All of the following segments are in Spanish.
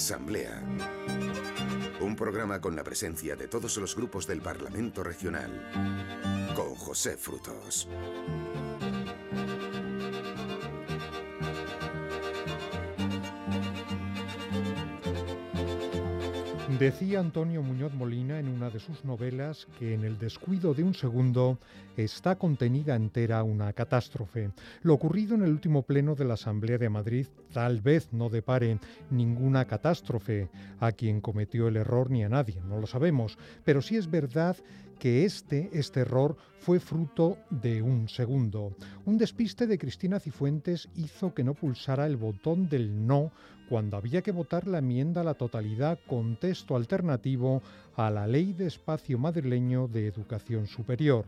Asamblea. Un programa con la presencia de todos los grupos del Parlamento Regional. Con José Frutos. Decía Antonio Muñoz Molina en una de sus novelas que en el descuido de un segundo está contenida entera una catástrofe. Lo ocurrido en el último pleno de la Asamblea de Madrid tal vez no depare ninguna catástrofe a quien cometió el error ni a nadie, no lo sabemos, pero sí es verdad que este, este error fue fruto de un segundo. Un despiste de Cristina Cifuentes hizo que no pulsara el botón del no cuando había que votar la enmienda a la totalidad con texto alternativo a la Ley de Espacio Madrileño de Educación Superior.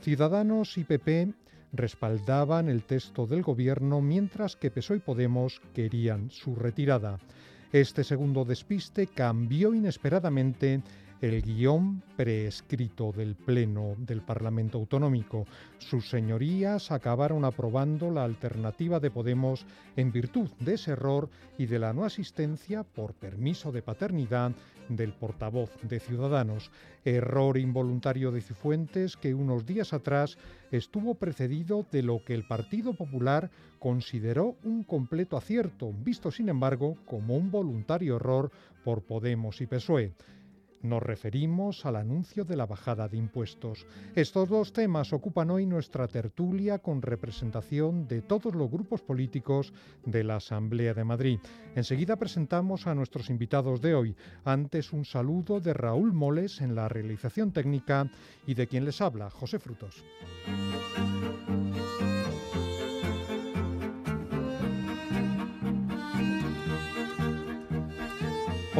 Ciudadanos y PP respaldaban el texto del gobierno mientras que PSOE y Podemos querían su retirada. Este segundo despiste cambió inesperadamente el guion preescrito del Pleno del Parlamento Autonómico. Sus señorías acabaron aprobando la alternativa de Podemos en virtud de ese error y de la no asistencia por permiso de paternidad del portavoz de Ciudadanos. Error involuntario de Cifuentes que unos días atrás estuvo precedido de lo que el Partido Popular consideró un completo acierto, visto sin embargo como un voluntario error por Podemos y PSOE. Nos referimos al anuncio de la bajada de impuestos. Estos dos temas ocupan hoy nuestra tertulia con representación de todos los grupos políticos de la Asamblea de Madrid. Enseguida presentamos a nuestros invitados de hoy. Antes un saludo de Raúl Moles en la realización técnica y de quien les habla, José Frutos.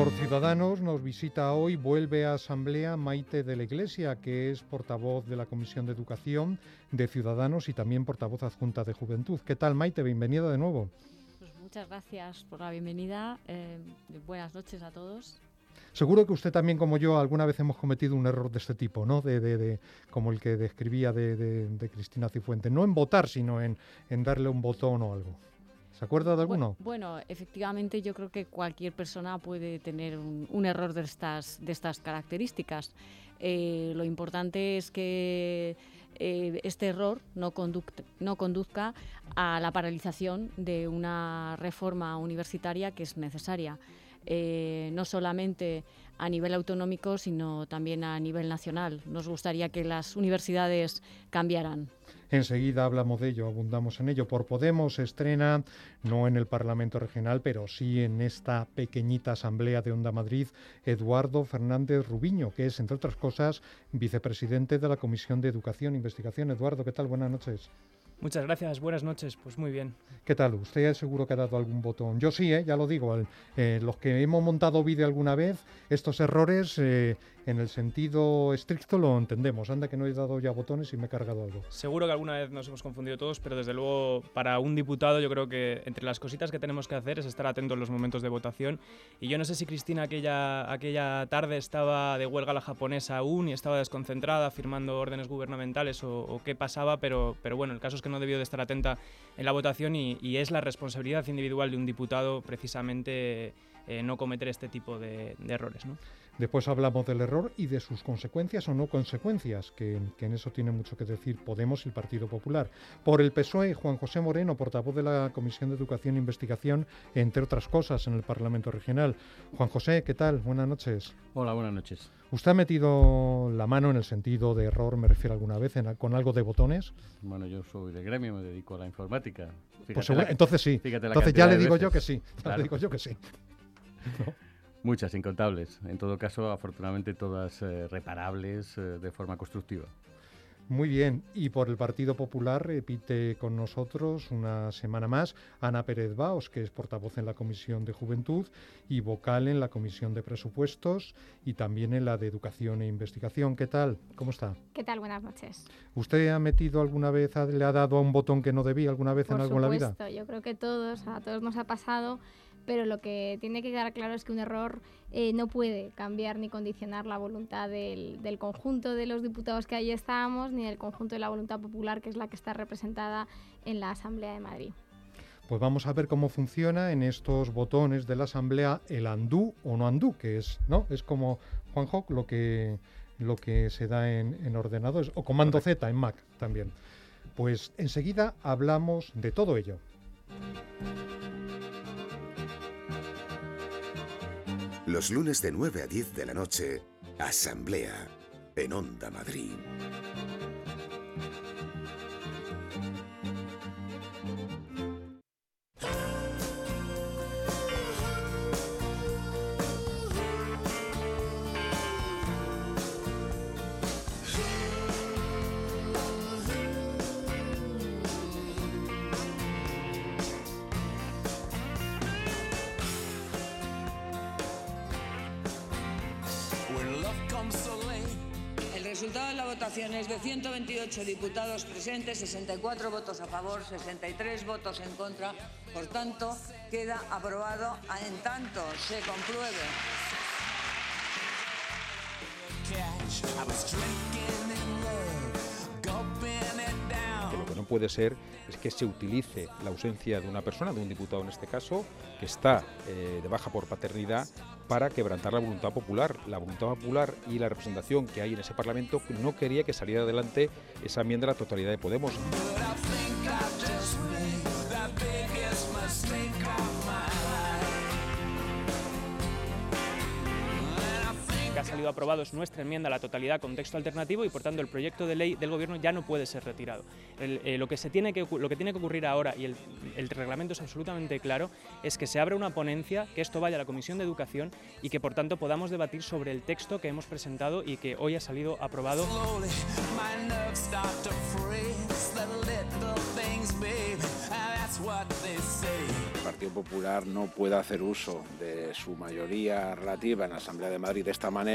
Por Ciudadanos nos visita hoy, vuelve a Asamblea Maite de la Iglesia, que es portavoz de la Comisión de Educación de Ciudadanos y también portavoz adjunta de Juventud. ¿Qué tal, Maite? Bienvenida de nuevo. Pues muchas gracias por la bienvenida. Eh, buenas noches a todos. Seguro que usted también, como yo, alguna vez hemos cometido un error de este tipo, ¿no? De, de, como el que describía de, Cristina Cifuentes. No en votar, sino en, en darle un botón o algo. ¿Se acuerda de alguno? Bueno, efectivamente yo creo que cualquier persona puede tener un, error de estas, de estas características. Eh, lo importante es que eh, este error no, no conduzca a la paralización de una reforma universitaria que es necesaria. Eh, no solamente a nivel autonómico, sino también a nivel nacional. Nos gustaría que las universidades cambiaran. Enseguida hablamos de ello, abundamos en ello. Por Podemos estrena, no en el Parlamento Regional, pero sí en esta pequeñita asamblea de Onda Madrid, Eduardo Fernández Rubiño, que es, entre otras cosas, vicepresidente de la Comisión de Educación e Investigación. Eduardo, ¿qué tal? Buenas noches. Muchas gracias, buenas noches. Pues muy bien. ¿Qué tal? ¿Usted seguro que ha dado algún botón? Yo sí, ¿eh? ya lo digo. Eh, los que hemos montado vídeo alguna vez, estos errores eh, en el sentido estricto lo entendemos. Anda que no he dado ya botones y me he cargado algo. Seguro que alguna vez nos hemos confundido todos, pero desde luego para un diputado yo creo que entre las cositas que tenemos que hacer es estar atentos en los momentos de votación. Y yo no sé si Cristina aquella, aquella tarde estaba de huelga la japonesa aún y estaba desconcentrada firmando órdenes gubernamentales o, qué pasaba, pero, pero bueno, el caso es que no debió de estar atenta en la votación y, es la responsabilidad individual de un diputado precisamente eh, no cometer este tipo de, errores. Después hablamos del error y de sus consecuencias o no consecuencias, que, en eso tiene mucho que decir Podemos y el Partido Popular. Por el PSOE, Juan José Moreno, portavoz de la Comisión de Educación e Investigación, entre otras cosas, en el Parlamento Regional. Juan José, ¿qué tal? Buenas noches. Hola, buenas noches. ¿Usted ha metido la mano en el sentido de error, me refiero alguna vez, con algo de botones? Bueno, yo soy de gremio, me dedico a la informática. pues entonces sí. Entonces ya le digo yo que sí. Le digo yo que sí. Muchas, incontables. En todo caso, afortunadamente todas eh, reparables eh, de forma constructiva. Muy bien, y por el Partido Popular repite con nosotros una semana más Ana Pérez Baos, que es portavoz en la Comisión de Juventud y vocal en la Comisión de Presupuestos y también en la de Educación e Investigación. ¿Qué tal? ¿Cómo está? ¿Qué tal? Buenas noches. ¿Usted ha metido alguna vez, le ha dado a un botón que no debía alguna vez en algo en la vida? Yo creo que todos, a todos nos ha pasado pero lo que tiene que quedar claro es que un error eh, no puede cambiar ni condicionar la voluntad del, conjunto de los diputados que ahí estábamos, ni del conjunto de la voluntad popular, que es la que está representada en la Asamblea de Madrid. Pues vamos a ver cómo funciona en estos botones de la asamblea el andú o no andú, que es, ¿no? Es como Juan Hock lo que lo que se da en, ordenadores, o comando Z en Mac también. Pues enseguida hablamos de todo ello. Los lunes de 9 a 10 de la noche, Asamblea en Onda Madrid. De 128 diputados presentes, 64 votos a favor, 63 votos en contra. Por tanto, queda aprobado en tanto se compruebe. Puede ser es que se utilice la ausencia de una persona, de un diputado en este caso, que está eh, de baja por paternidad, para quebrantar la voluntad popular. La voluntad popular y la representación que hay en ese Parlamento no quería que saliera adelante esa enmienda a la totalidad de Podemos. Ha salido aprobado es nuestra enmienda a la totalidad con texto alternativo y por tanto el proyecto de ley del gobierno ya no puede ser retirado. Eh, lo, que se tiene que, lo que tiene que ocurrir ahora, y el, el, reglamento es absolutamente claro, es que se abra una ponencia, que esto vaya a la Comisión de Educación y que por tanto podamos debatir sobre el texto que hemos presentado y que hoy ha salido aprobado. El Partido Popular no puede hacer uso de su mayoría relativa en la Asamblea de Madrid de esta manera,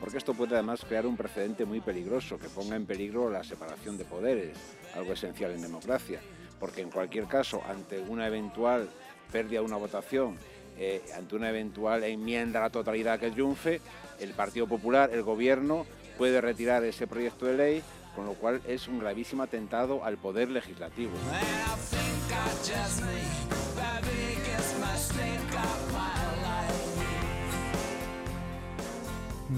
porque esto puede además crear un precedente muy peligroso que ponga en peligro la separación de poderes, algo esencial en democracia, porque en cualquier caso, ante una eventual pérdida de una votación, eh, ante una eventual enmienda a la totalidad que triunfe, el Partido Popular, el Gobierno, puede retirar ese proyecto de ley, con lo cual es un gravísimo atentado al poder legislativo.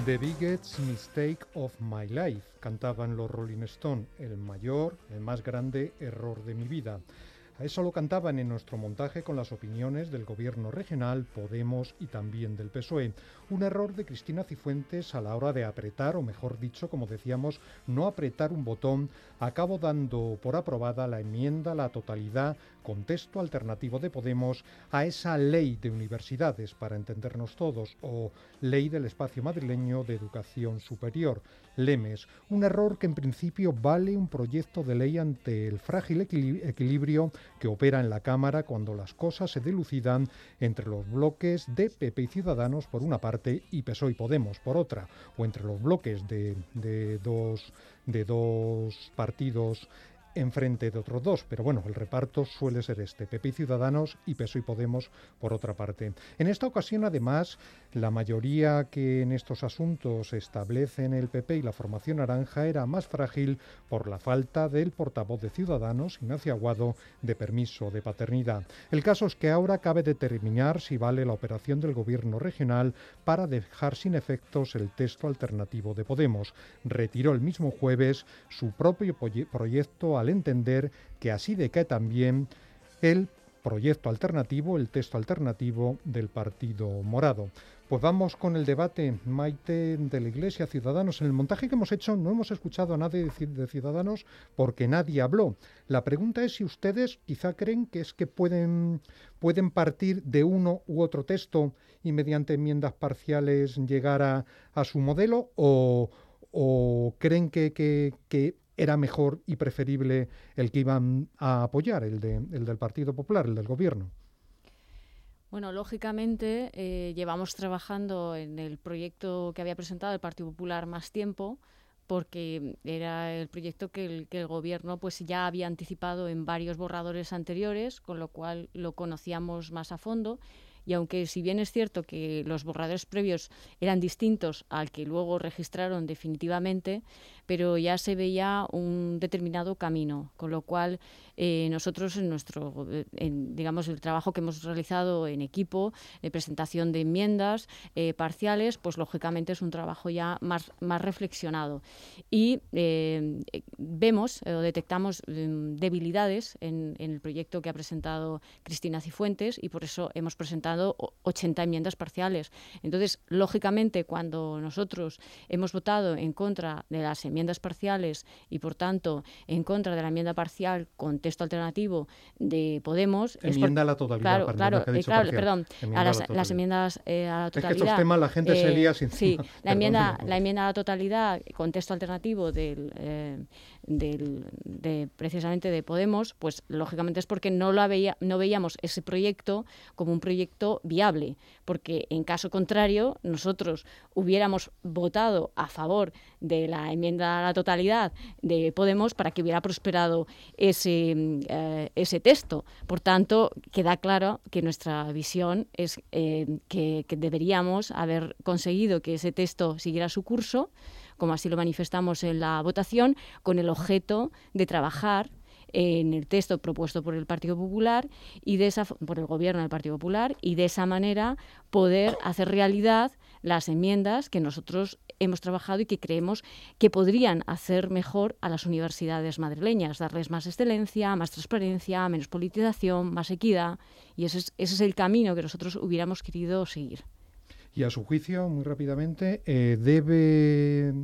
The biggest mistake of my life, cantaban los Rolling Stone, el mayor, el más grande error de mi vida. A eso lo cantaban en nuestro montaje con las opiniones del gobierno regional, Podemos y también del PSOE. Un error de Cristina Cifuentes a la hora de apretar, o mejor dicho, como decíamos, no apretar un botón, acabó dando por aprobada la enmienda la totalidad con texto alternativo de Podemos a esa ley de universidades, para entendernos todos, o ley del espacio madrileño de educación superior, LEMES. Un error que en principio vale un proyecto de ley ante el frágil equilibrio que opera en la Cámara cuando las cosas se dilucidan entre los bloques de PP y Ciudadanos por una parte y PSOE y Podemos por otra, o entre los bloques de dos, de dos partidos enfrente de otros dos, pero bueno, el reparto suele ser este, PP y Ciudadanos y PSOE y Podemos por otra parte. En esta ocasión, además, la mayoría que en estos asuntos establecen el PP y la formación naranja era más frágil por la falta del portavoz de Ciudadanos, Ignacio Aguado, de permiso de paternidad. El caso es que ahora cabe determinar si vale la operación del gobierno regional para dejar sin efectos el texto alternativo de Podemos. Retiró el mismo jueves su propio proyecto al entender que así decae también el proyecto alternativo, el texto alternativo del Partido Morado. Pues vamos con el debate, Maite, de la Iglesia, Ciudadanos. En el montaje que hemos hecho no hemos escuchado a nadie de Ciudadanos porque nadie habló. La pregunta es si ustedes quizá creen que es que pueden, pueden partir de uno u otro texto y mediante enmiendas parciales llegar a, a su modelo o, o creen que, que, que era mejor y preferible el que iban a apoyar, el, de, el del Partido Popular, el del Gobierno. Bueno, lógicamente eh, llevamos trabajando en el proyecto que había presentado el Partido Popular más tiempo, porque era el proyecto que el, que el, gobierno pues ya había anticipado en varios borradores anteriores, con lo cual lo conocíamos más a fondo. Y aunque si bien es cierto que los borradores previos eran distintos al que luego registraron definitivamente, pero ya se veía un determinado camino, con lo cual eh, nosotros en nuestro, digamos, el trabajo que hemos realizado en equipo, de presentación de enmiendas eh, parciales, pues lógicamente es un trabajo ya más, más reflexionado. Y eh, vemos o detectamos mm, debilidades en, el proyecto que ha presentado Cristina Cifuentes y por eso hemos presentado 80 enmiendas parciales. Entonces, lógicamente, cuando nosotros hemos votado en contra de las enmiendas parciales y, por tanto, en contra de la enmienda parcial con texto alternativo de Podemos. Enmienda a la totalidad. Claro, claro, eh, claro perdón. a las, las, enmiendas eh, a la totalidad. Es que estos temas la gente se lía sin Sí, la enmienda, la enmienda a la totalidad con texto alternativo del, eh, del, de, precisamente de Podemos, pues lógicamente es porque no, lo veía, no veíamos ese proyecto como un proyecto viable, porque en caso contrario nosotros hubiéramos votado a favor de la enmienda a la totalidad de Podemos para que hubiera prosperado ese, eh, ese texto. Por tanto, queda claro que nuestra visión es eh, que deberíamos haber conseguido que ese texto siguiera su curso como así lo manifestamos en la votación, con el objeto de trabajar en el texto propuesto por el Partido Popular y de esa por el gobierno del Partido Popular y de esa manera poder hacer realidad las enmiendas que nosotros hemos trabajado y que creemos que podrían hacer mejor a las universidades madrileñas, darles más excelencia, más transparencia, menos politización, más equidad y ese es, ese es el camino que nosotros hubiéramos querido seguir. Y a su juicio, muy rápidamente, eh, debe,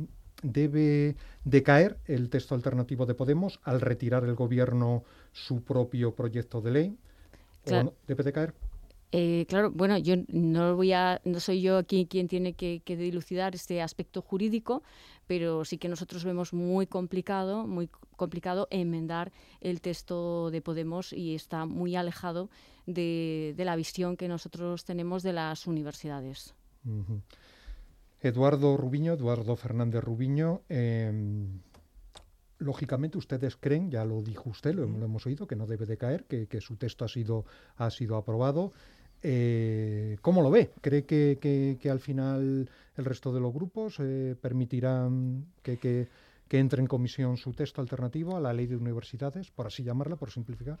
debe decaer el texto alternativo de Podemos al retirar el gobierno su propio proyecto de ley. ¿Debe decaer? Eh, claro, bueno, yo no voy a, no soy yo aquí quien tiene que, que, dilucidar este aspecto jurídico, pero sí que nosotros vemos muy complicado, muy complicado enmendar el texto de Podemos y está muy alejado de, de la visión que nosotros tenemos de las universidades. Eduardo Rubiño, Eduardo Fernández Rubiño, em, lógicamente ustedes creen, ya lo dijo usted, lo, hemos oído, que no debe de caer, que, su texto ha sido, ha sido aprobado. Eh, ¿Cómo lo ve? ¿Cree que, al final el resto de los grupos eh, permitirán que, que, entre en comisión su texto alternativo a la ley de universidades, por así llamarla, por simplificar?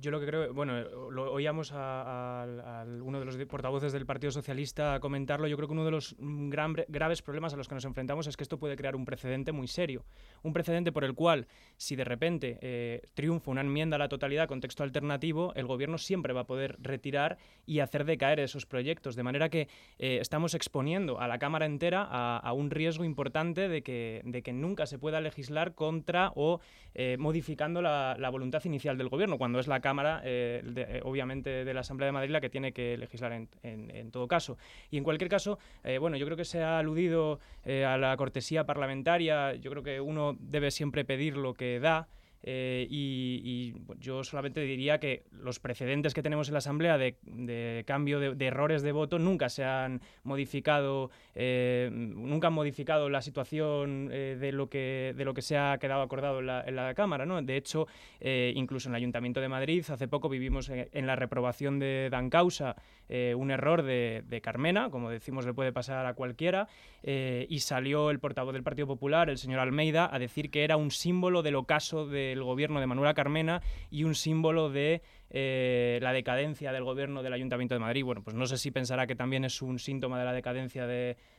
Yo lo que creo, bueno, lo oíamos a, uno de los portavoces del Partido Socialista comentarlo. Yo creo que uno de los graves problemas a los que nos enfrentamos es que esto puede crear un precedente muy serio. Un precedente por el cual, si de repente eh, triunfa una enmienda a la totalidad con texto alternativo, el gobierno siempre va a poder retirar y hacer decaer esos proyectos. De manera que eh, estamos exponiendo a la Cámara entera a, un riesgo importante de que, nunca se pueda legislar contra o eh, modificando la, la voluntad inicial del gobierno, cuando es la Cámara, eh, eh, obviamente de la Asamblea de Madrid, la que tiene que legislar en, todo caso. Y en cualquier caso, eh, bueno, yo creo que se ha aludido a la cortesía parlamentaria, yo creo que uno debe siempre pedir lo que da. Eh, y, yo solamente diría que los precedentes que tenemos en la Asamblea de, cambio de, errores de voto nunca se han modificado, eh, nunca han modificado la situación eh, de, lo que, de lo que se ha quedado acordado en la, Cámara. ¿no? De hecho, incluso en el Ayuntamiento de Madrid, hace poco vivimos en, la reprobación de Dan Causa un error de, de, Carmena, como decimos, le puede pasar a cualquiera, y salió el portavoz del Partido Popular, el señor Almeida, a decir que era un símbolo del ocaso de el gobierno de Manuela Carmena y un símbolo de eh, la decadencia del gobierno del Ayuntamiento de Madrid. Bueno, pues no sé si pensará que también es un síntoma de la decadencia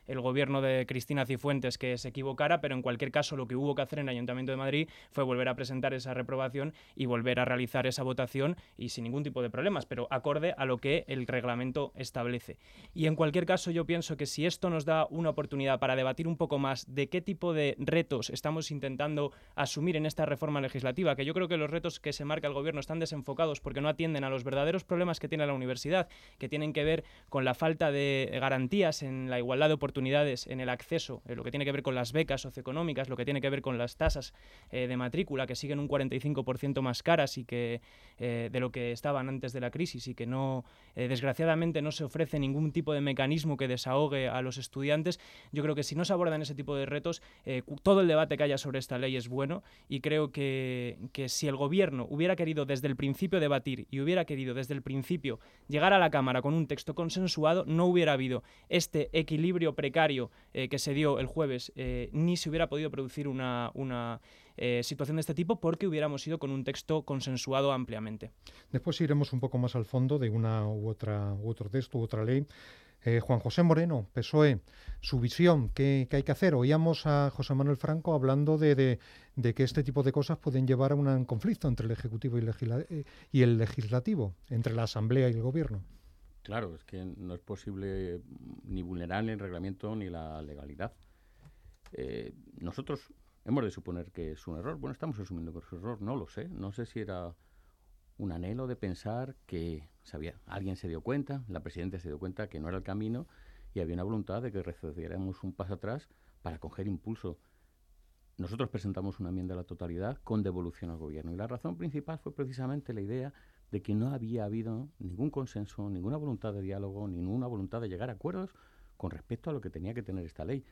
del gobierno de Cristina Cifuentes que se equivocara, pero en cualquier caso lo que hubo que hacer en el Ayuntamiento de Madrid fue volver a presentar esa reprobación y volver a realizar esa votación y sin ningún tipo de problemas, pero acorde a lo que el reglamento establece. Y en cualquier caso yo pienso que si esto nos da una oportunidad para debatir un poco más de qué tipo de retos estamos intentando asumir en esta reforma legislativa, que yo creo que los retos que se marca el gobierno están desenfocados porque no atienden a los verdaderos problemas que tiene la universidad, que tienen que ver con la falta de garantías en la igualdad de oportunidades en el acceso, lo que tiene que ver con las becas socioeconómicas, lo que tiene que ver con las tasas eh, de matrícula que siguen un 45% más caras y que eh, de lo que estaban antes de la crisis y que no eh, desgraciadamente no se ofrece ningún tipo de mecanismo que desahogue a los estudiantes. Yo creo que si no se abordan ese tipo de retos, todo el debate que haya sobre esta ley es bueno y creo que, que si el gobierno hubiera querido desde el principio debatir y hubiera querido desde el principio llegar a la Cámara con un texto consensuado, no hubiera habido este equilibrio precario eh, que se dio el jueves, eh, ni se hubiera podido producir una, una eh, situación de este tipo porque hubiéramos ido con un texto consensuado ampliamente. Después iremos un poco más al fondo de una u otra u otro texto u otra ley. Juan José Moreno, PSOE, su visión, ¿qué, hay que hacer? Oíamos a José Manuel Franco hablando de, que este tipo de cosas pueden llevar a un conflicto entre el Ejecutivo y, y el Legislativo, entre la Asamblea y el Gobierno. Claro, es que no es posible ni vulnerar el reglamento ni la legalidad. nosotros Hemos de suponer que es un error. Bueno, estamos asumiendo que es un error, no lo sé. No sé si era un anhelo de pensar que sabía, alguien se dio cuenta, la presidenta se dio cuenta que no era el camino y había una voluntad de que retrocediéramos un paso atrás para coger impulso. Nosotros presentamos una enmienda a la totalidad con devolución al gobierno y la razón principal fue precisamente la idea de que no había habido ningún consenso, ninguna voluntad de diálogo, ninguna voluntad de llegar a acuerdos con respecto a lo que tenía que tener esta ley.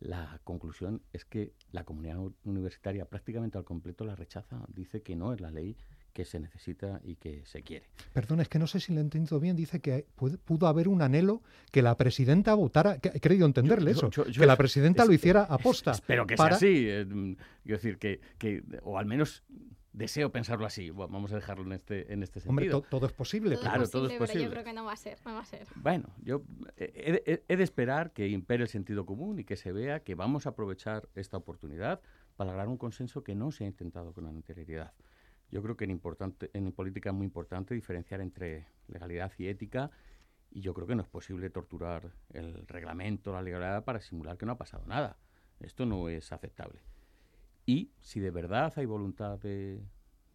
La conclusión es que la comunidad universitaria prácticamente al completo la rechaza, dice que no es la ley que se necesita y que se quiere. Perdón, es que no sé si le he entendido bien. Dice que pudo haber un anhelo que la presidenta votara. he creído entenderle eso. que la presidenta lo hiciera aposta. Espero que sea así. Eh, quiero decir, que, que, o al menos deseo pensarlo así. vamos a dejarlo en este, en este sentido. Hombre, todo es posible. claro, todo es posible. yo creo que no va a ser. No va a ser. Bueno, yo he, de esperar que impere el sentido común y que se vea que vamos a aprovechar esta oportunidad para lograr un consenso que no se ha intentado con anterioridad. Yo creo que en, importante, en política es muy importante diferenciar entre legalidad y ética y yo creo que no es posible torturar el reglamento, la legalidad para simular que no ha pasado nada. Esto no es aceptable. Y si de verdad hay voluntad de,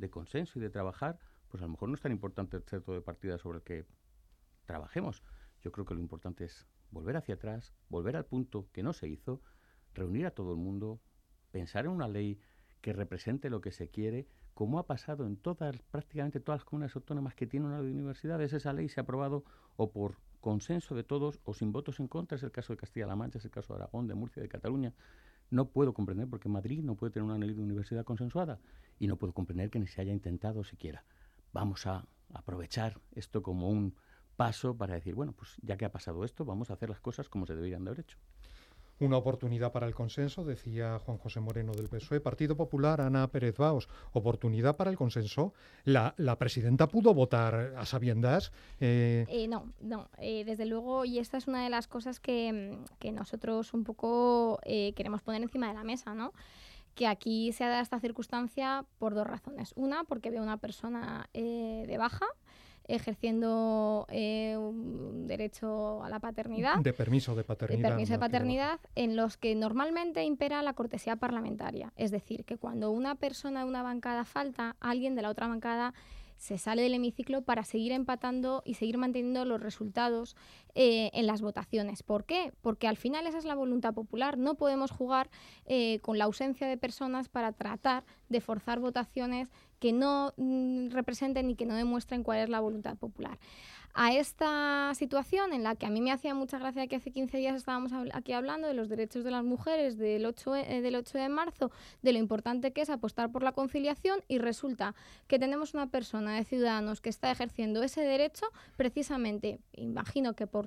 consenso y de trabajar, pues a lo mejor no es tan importante el centro de partida sobre el que trabajemos. Yo creo que lo importante es volver hacia atrás, volver al punto que no se hizo, reunir a todo el mundo, pensar en una ley que represente lo que se quiere, como ha pasado en todas, prácticamente todas las comunidades autónomas que tienen una universidades, esa ley se ha aprobado o por consenso de todos o sin votos en contra, es el caso de Castilla-La Mancha, es el caso de Aragón, de Murcia, de Cataluña. No puedo comprender por qué Madrid no puede tener una ley de universidad consensuada y no puedo comprender que ni se haya intentado siquiera. Vamos a aprovechar esto como un paso para decir, bueno, pues ya que ha pasado esto, vamos a hacer las cosas como se deberían de haber hecho una oportunidad para el consenso, decía Juan José Moreno del PSOE. Partido Popular, Ana Pérez Baos, oportunidad para el consenso. ¿La, presidenta pudo votar a sabiendas? Eh, eh, no, no. Eh, desde luego, y esta es una de las cosas que, que nosotros un poco queremos poner encima de la mesa, ¿no? que aquí se ha dado esta circunstancia por dos razones. Una, porque veo una persona de baja, ejerciendo eh, un derecho a la paternidad. De permiso de paternidad. De permiso de paternidad, en los que normalmente impera la cortesía parlamentaria. Es decir, que cuando una persona de una bancada falta, alguien de la otra bancada se sale del hemiciclo para seguir empatando y seguir manteniendo los resultados eh, en las votaciones. ¿Por qué? Porque al final esa es la voluntad popular. No podemos jugar eh, con la ausencia de personas para tratar de forzar votaciones que no mm, representen y que no demuestren cuál es la voluntad popular a esta situación en la que a mí me hacía mucha gracia que hace 15 días estábamos aquí hablando de los derechos de las mujeres del 8, eh, del 8 de marzo, de lo importante que es apostar por la conciliación y resulta que tenemos una persona de ciudadanos que está ejerciendo ese derecho precisamente, imagino que por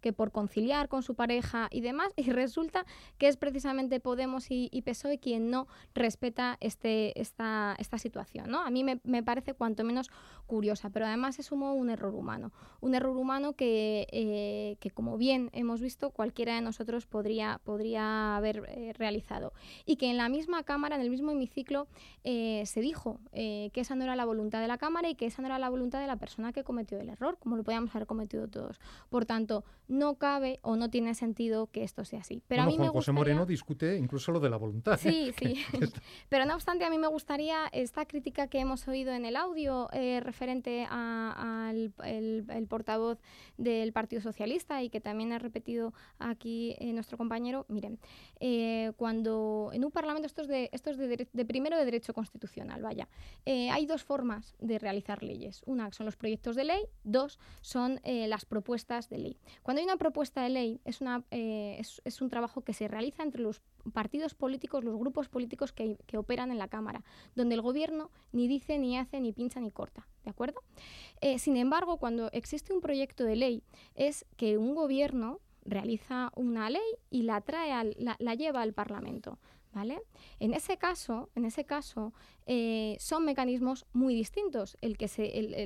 que por conciliar con su pareja y demás, y resulta que es precisamente Podemos y, PSOE quien no respeta este, esta, esta situación. ¿no? A mí me, me, parece cuanto menos curiosa, pero además se sumó un error humano, un error humano que, eh, que como bien hemos visto, cualquiera de nosotros podría, podría haber eh, realizado. Y que en la misma Cámara, en el mismo hemiciclo, eh, se dijo que esa no era la voluntad de la Cámara y que esa no era la voluntad de la persona que cometió el error, como lo podíamos haber cometido todos. Por tanto, no cabe o no tiene sentido que esto sea así. Pero a mí Juan José Moreno discute incluso lo de la voluntad. Sí, sí. Pero no obstante, a mí me gustaría esta crítica que hemos oído en el audio eh, referente al el, portavoz del Partido Socialista y que también ha repetido aquí eh, nuestro compañero. Miren, eh, cuando en un Parlamento, esto es de, esto es de, primero de derecho constitucional, vaya, hay dos formas de realizar leyes. Una son los proyectos de ley, dos son las propuestas de ley. Cuando Cuando hay una propuesta de ley, eh, es, un trabajo que se realiza entre los partidos políticos, los grupos políticos que, operan en la Cámara, donde el gobierno ni dice, ni hace, ni pincha, ni corta. ¿De acuerdo? Eh, sin embargo, cuando existe un proyecto de ley, es que un gobierno realiza una ley y la, trae la lleva al Parlamento. ¿Vale? En ese caso, en ese caso eh, son mecanismos muy distintos, el que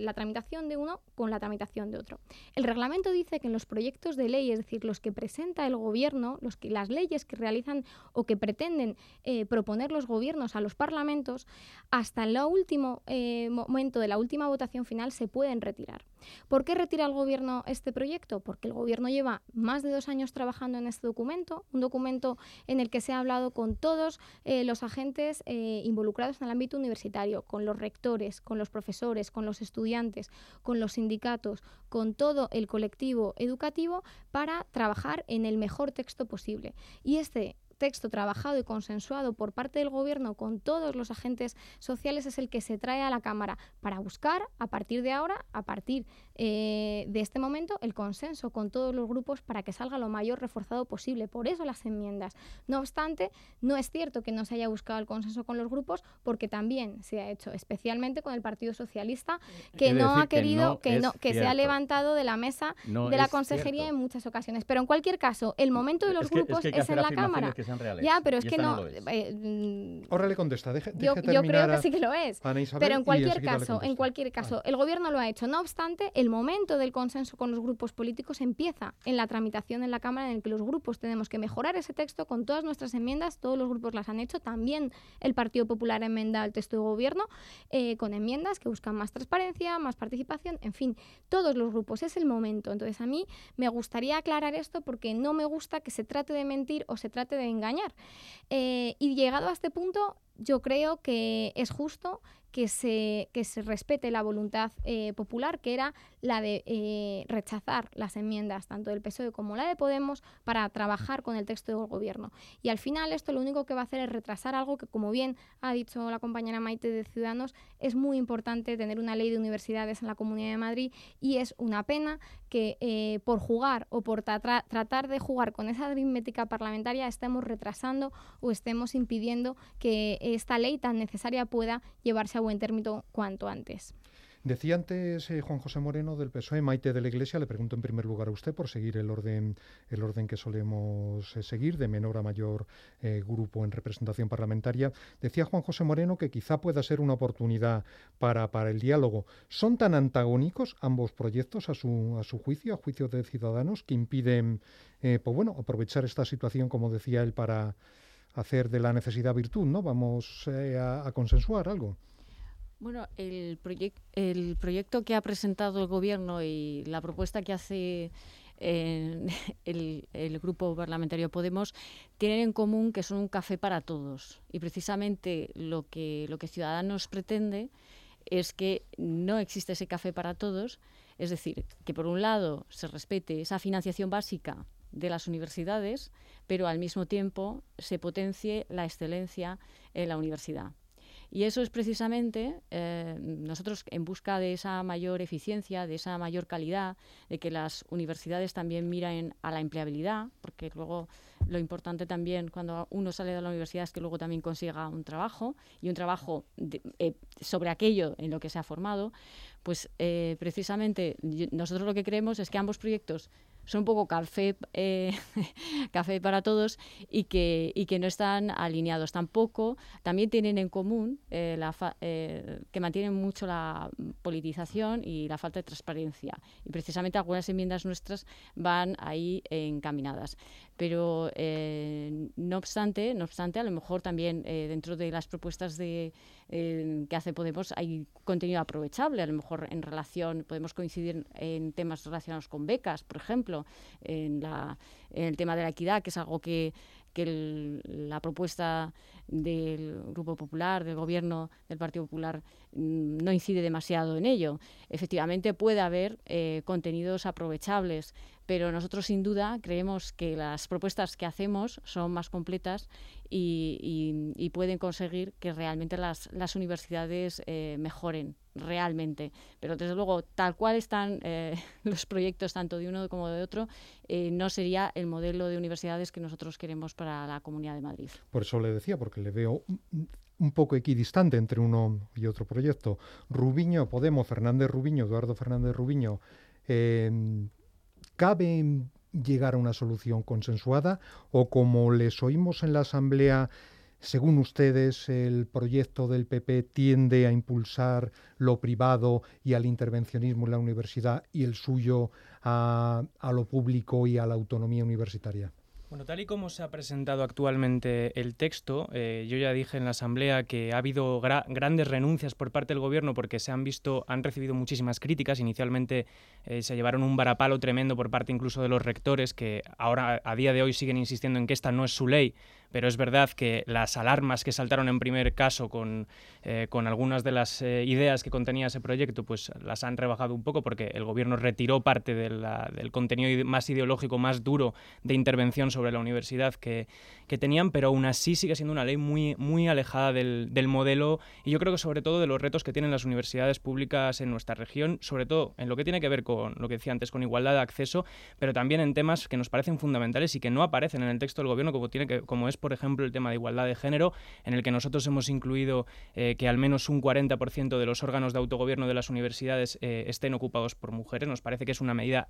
la tramitación de uno con la tramitación de otro. El reglamento dice que en los proyectos de ley, es decir, los que presenta el gobierno, los que, las leyes que realizan o que pretenden eh, proponer los gobiernos a los parlamentos, hasta el último eh, momento de la última votación final se pueden retirar. ¿Por qué retira el gobierno este proyecto? Porque el gobierno lleva más de dos años trabajando en este documento, un documento en el que se ha hablado con todos los agentes involucrados en el ámbito universitario, con los rectores, con los profesores, con los estudiantes, con los sindicatos, con todo el colectivo educativo para trabajar en el mejor texto posible. Y este texto trabajado y consensuado por parte del Gobierno con todos los agentes sociales es el que se trae a la Cámara para buscar, a partir de ahora, a partir eh, de este momento, el consenso con todos los grupos para que salga lo mayor reforzado posible. Por eso las enmiendas. No obstante, no es cierto que no se haya buscado el consenso con los grupos, porque también se ha hecho, especialmente con el Partido Socialista, que no ha querido, que, no, que se ha levantado de la mesa de la consejería en muchas ocasiones. Pero en cualquier caso, el momento de los grupos es, en la Cámara. Ya, pero es que no. Eh, mm, Ahora le contesta. Deje, yo, yo, creo que sí que lo es. pero en cualquier caso, en cualquier caso, el gobierno lo ha hecho. No obstante, el momento del consenso con los grupos políticos empieza en la tramitación en la Cámara, en el que los grupos tenemos que mejorar ese texto con todas nuestras enmiendas. Todos los grupos las han hecho. También el Partido Popular enmenda el texto de gobierno eh, con enmiendas que buscan más transparencia, más participación. En fin, todos los grupos. Es el momento. Entonces, a mí me gustaría aclarar esto porque no me gusta que se trate de mentir o se trate de engañar. Eh, y llegado a este punto, yo creo que es justo que se, que se respete la voluntad eh, popular, que era la de eh, rechazar las enmiendas tanto del PSOE como la de Podemos para trabajar con el texto del gobierno. Y al final esto lo único que va a hacer es retrasar algo que, como bien ha dicho la compañera Maite de Ciudadanos, es muy importante tener una ley de universidades en la Comunidad de Madrid y es una pena que eh, por jugar o por tratar de jugar con esa aritmética parlamentaria estemos retrasando o estemos impidiendo que esta ley tan necesaria pueda llevarse a buen término cuanto antes. Decía antes eh, Juan José Moreno del PSOE, Maite de la Iglesia, le pregunto en primer lugar a usted por seguir el orden, el orden que solemos eh, seguir, de menor a mayor eh, grupo en representación parlamentaria. Decía Juan José Moreno que quizá pueda ser una oportunidad para, para el diálogo. ¿Son tan antagónicos ambos proyectos a su, a su juicio, a juicio de ciudadanos, que impiden pues bueno, aprovechar esta situación, como decía él, para hacer de la necesidad virtud? ¿no? Vamos a consensuar algo. Bueno, el, el proyecto que ha presentado el Gobierno y la propuesta que hace eh, el, grupo parlamentario Podemos tienen en común que son un café para todos. Y precisamente lo que, lo que Ciudadanos pretende es que no existe ese café para todos, es decir, que por un lado se respete esa financiación básica de las universidades, pero al mismo tiempo se potencie la excelencia en la universidad. Y eso es precisamente eh, nosotros en busca de esa mayor eficiencia, de esa mayor calidad, de que las universidades también miren a la empleabilidad, porque luego lo importante también cuando uno sale de la universidad es que luego también consiga un trabajo y un trabajo eh, sobre aquello en lo que se ha formado, pues eh, precisamente nosotros lo que creemos es que ambos proyectos son un poco café, eh, café para todos y que, y que no están alineados tampoco. También tienen en común eh, la eh, que mantienen mucho la politización y la falta de transparencia. Y precisamente algunas enmiendas nuestras van ahí encaminadas. Pero no obstante, no obstante, a lo mejor también dentro de las propuestas de, que hace Podemos hay contenido aprovechable. A lo mejor en relación, podemos coincidir en temas relacionados con becas, por ejemplo, en, la, en el tema de la equidad, que es algo que, que la propuesta del Grupo Popular, del Gobierno del Partido Popular, no incide demasiado en ello. Efectivamente, puede haber eh, contenidos aprovechables, pero nosotros sin duda creemos que las propuestas que hacemos son más completas y, pueden conseguir que realmente las, universidades eh, mejoren realmente. Pero desde luego, tal cual están eh, los proyectos tanto de uno como de otro, no sería el modelo de universidades que nosotros queremos para la Comunidad de Madrid. Por eso le decía, porque le veo un poco equidistante entre uno y otro proyecto. Rubiño, Podemos, Fernández Rubiño, Eduardo Fernández Rubiño, ¿cabe llegar a una solución consensuada o como les oímos en la Asamblea, según ustedes, el proyecto del PP tiende a impulsar lo privado y al intervencionismo en la universidad y el suyo a, lo público y a la autonomía universitaria? Bueno, tal y como se ha presentado actualmente el texto, eh, yo ya dije en la Asamblea que ha habido grandes renuncias por parte del Gobierno porque se han visto, han recibido muchísimas críticas. Inicialmente eh, se llevaron un varapalo tremendo por parte incluso de los rectores que ahora a día de hoy siguen insistiendo en que esta no es su ley pero es verdad que las alarmas que saltaron en primer caso con, eh, con algunas de las eh, ideas que contenía ese proyecto, pues las han rebajado un poco porque el gobierno retiró parte del contenido más ideológico, más duro de intervención sobre la universidad que, que, tenían, pero aún así sigue siendo una ley muy, muy alejada del, del modelo y yo creo que sobre todo de los retos que tienen las universidades públicas en nuestra región, sobre todo en lo que tiene que ver con lo que decía antes, con igualdad de acceso, pero también en temas que nos parecen fundamentales y que no aparecen en el texto del gobierno como, tiene que, como es por ejemplo, el tema de igualdad de género, en el que nosotros hemos incluido eh, que al menos un 40% de los órganos de autogobierno de las universidades eh, estén ocupados por mujeres. Nos parece que es una medida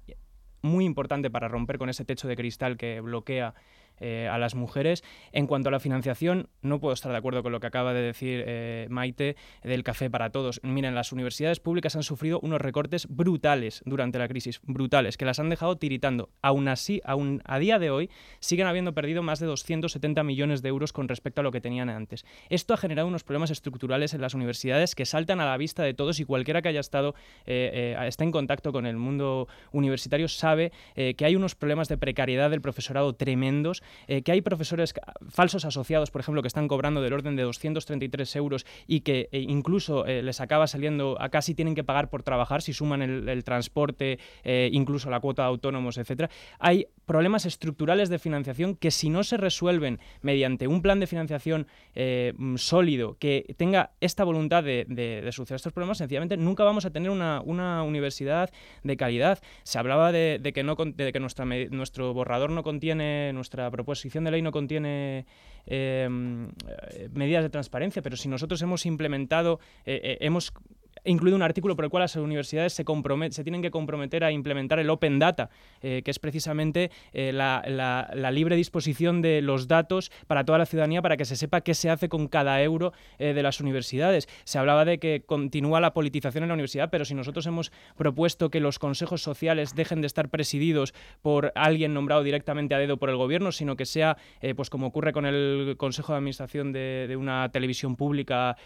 muy importante para romper con ese techo de cristal que bloquea eh, a las mujeres. En cuanto a la financiación, no puedo estar de acuerdo con lo que acaba de decir eh, Maite del café para todos. Miren, las universidades públicas han sufrido unos recortes brutales durante la crisis, brutales, que las han dejado tiritando. Aún así, aún a día de hoy, siguen habiendo perdido más de 270 millones de euros con respecto a lo que tenían antes. Esto ha generado unos problemas estructurales en las universidades que saltan a la vista de todos y cualquiera que haya estado, eh, esté en contacto con el mundo universitario sabe que hay unos problemas de precariedad del profesorado tremendos eh, que hay profesores falsos asociados, por ejemplo, que están cobrando del orden de 233 euros y que eh, incluso eh, les acaba saliendo a casi tienen que pagar por trabajar si suman el, transporte, incluso la cuota de autónomos, etcétera. Hay problemas estructurales de financiación que si no se resuelven mediante un plan de financiación mm, sólido que tenga esta voluntad de, de, solucionar estos problemas, sencillamente nunca vamos a tener una, universidad de calidad. Se hablaba de, que, nuestro borrador no contiene nuestra proposición de ley no contiene em, eh, medidas de transparencia, pero si nosotros hemos implementado, eh, eh, hemos He incluido un artículo por el cual las universidades se, se tienen que comprometer a implementar el Open Data, eh, que es precisamente eh, la, libre disposición de los datos para toda la ciudadanía para que se sepa qué se hace con cada euro eh, de las universidades. Se hablaba de que continúa la politización en la universidad, pero si nosotros hemos propuesto que los consejos sociales dejen de estar presididos por alguien nombrado directamente a dedo por el gobierno, sino que sea, pues como ocurre con el Consejo de Administración de, de una televisión pública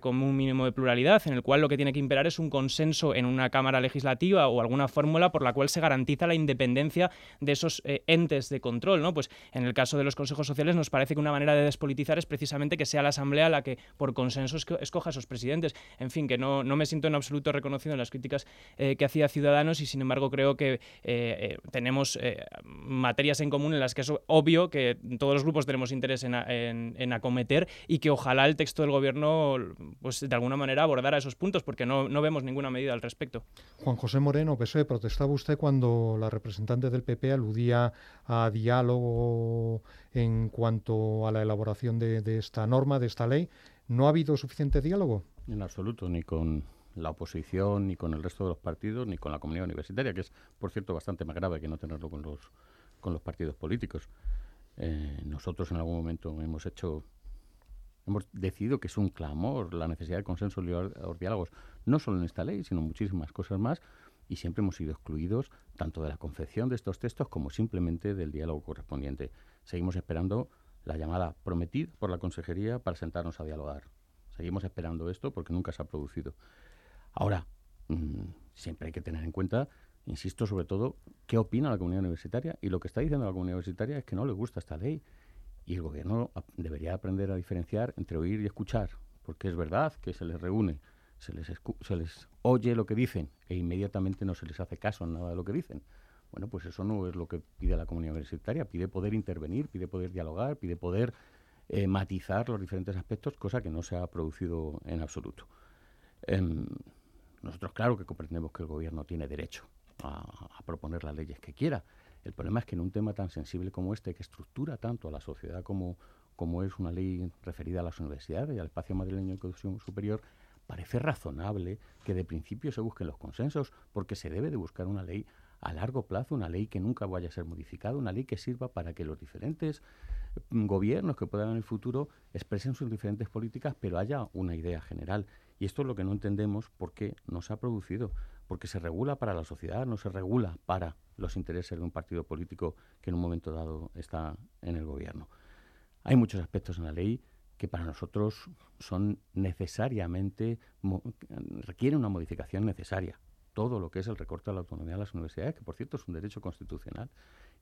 con un mínimo de pluralidad, en el cual lo que tiene tiene que imperar es un consenso en una Cámara Legislativa o alguna fórmula por la cual se garantiza la independencia de esos eh, entes de control. ¿no? Pues en el caso de los consejos sociales nos parece que una manera de despolitizar es precisamente que sea la Asamblea la que por consenso escoja a esos presidentes. En fin, que no, no me siento en absoluto reconocido en las críticas eh, que hacía Ciudadanos y sin embargo creo que eh, tenemos materias en común en las que es obvio que todos los grupos tenemos interés en, en, acometer y que ojalá el texto del gobierno pues de alguna manera abordara esos puntos no, no, vemos ninguna medida al respecto. Juan José Moreno, PSOE, protestaba usted cuando la representante del PP aludía a diálogo en cuanto a la elaboración de, esta norma, de esta ley. ¿No ha habido suficiente diálogo? En absoluto, ni con la oposición, ni con el resto de los partidos, ni con la comunidad universitaria, que es, por cierto, bastante más grave que no tenerlo con los, con los partidos políticos. Eh, nosotros en algún momento hemos hecho Hemos decidido que es un clamor la necesidad de consenso y diálogos, no solo en esta ley, sino muchísimas cosas más, y siempre hemos sido excluidos tanto de la confección de estos textos como simplemente del diálogo correspondiente. Seguimos esperando la llamada prometida por la Consejería para sentarnos a dialogar. Seguimos esperando esto porque nunca se ha producido. Ahora, mm, siempre hay que tener en cuenta, insisto, sobre todo, qué opina la comunidad universitaria. Y lo que está diciendo la comunidad universitaria es que no le gusta esta ley Y el gobierno debería aprender a diferenciar entre oír y escuchar, porque es verdad que se les reúne, se les, se les oye lo que dicen e inmediatamente no se les hace caso en nada de lo que dicen. Bueno, pues eso no es lo que pide la comunidad universitaria, pide poder intervenir, pide poder dialogar, pide poder eh, matizar los diferentes aspectos, cosa que no se ha producido en absoluto. Em, nosotros claro que comprendemos que el gobierno tiene derecho a, proponer las leyes que quiera. El problema es que en un tema tan sensible como este, que estructura tanto a la sociedad como, como es una ley referida a las universidades y al espacio madrileño de educación superior, parece razonable que de principio se busquen los consensos, porque se debe de buscar una ley a largo plazo, una ley que nunca vaya a ser modificada, una ley que sirva para que los diferentes mm, gobiernos que puedan en el futuro expresen sus diferentes políticas, pero haya una idea general. Y esto es lo que no entendemos por qué no se ha producido, porque se regula para la sociedad, no se regula para los intereses de un partido político que en un momento dado está en el gobierno. Hay muchos aspectos en la ley que para nosotros son necesariamente, requieren una modificación necesaria. Todo lo que es el recorte de la autonomía de las universidades, que por cierto es un derecho constitucional,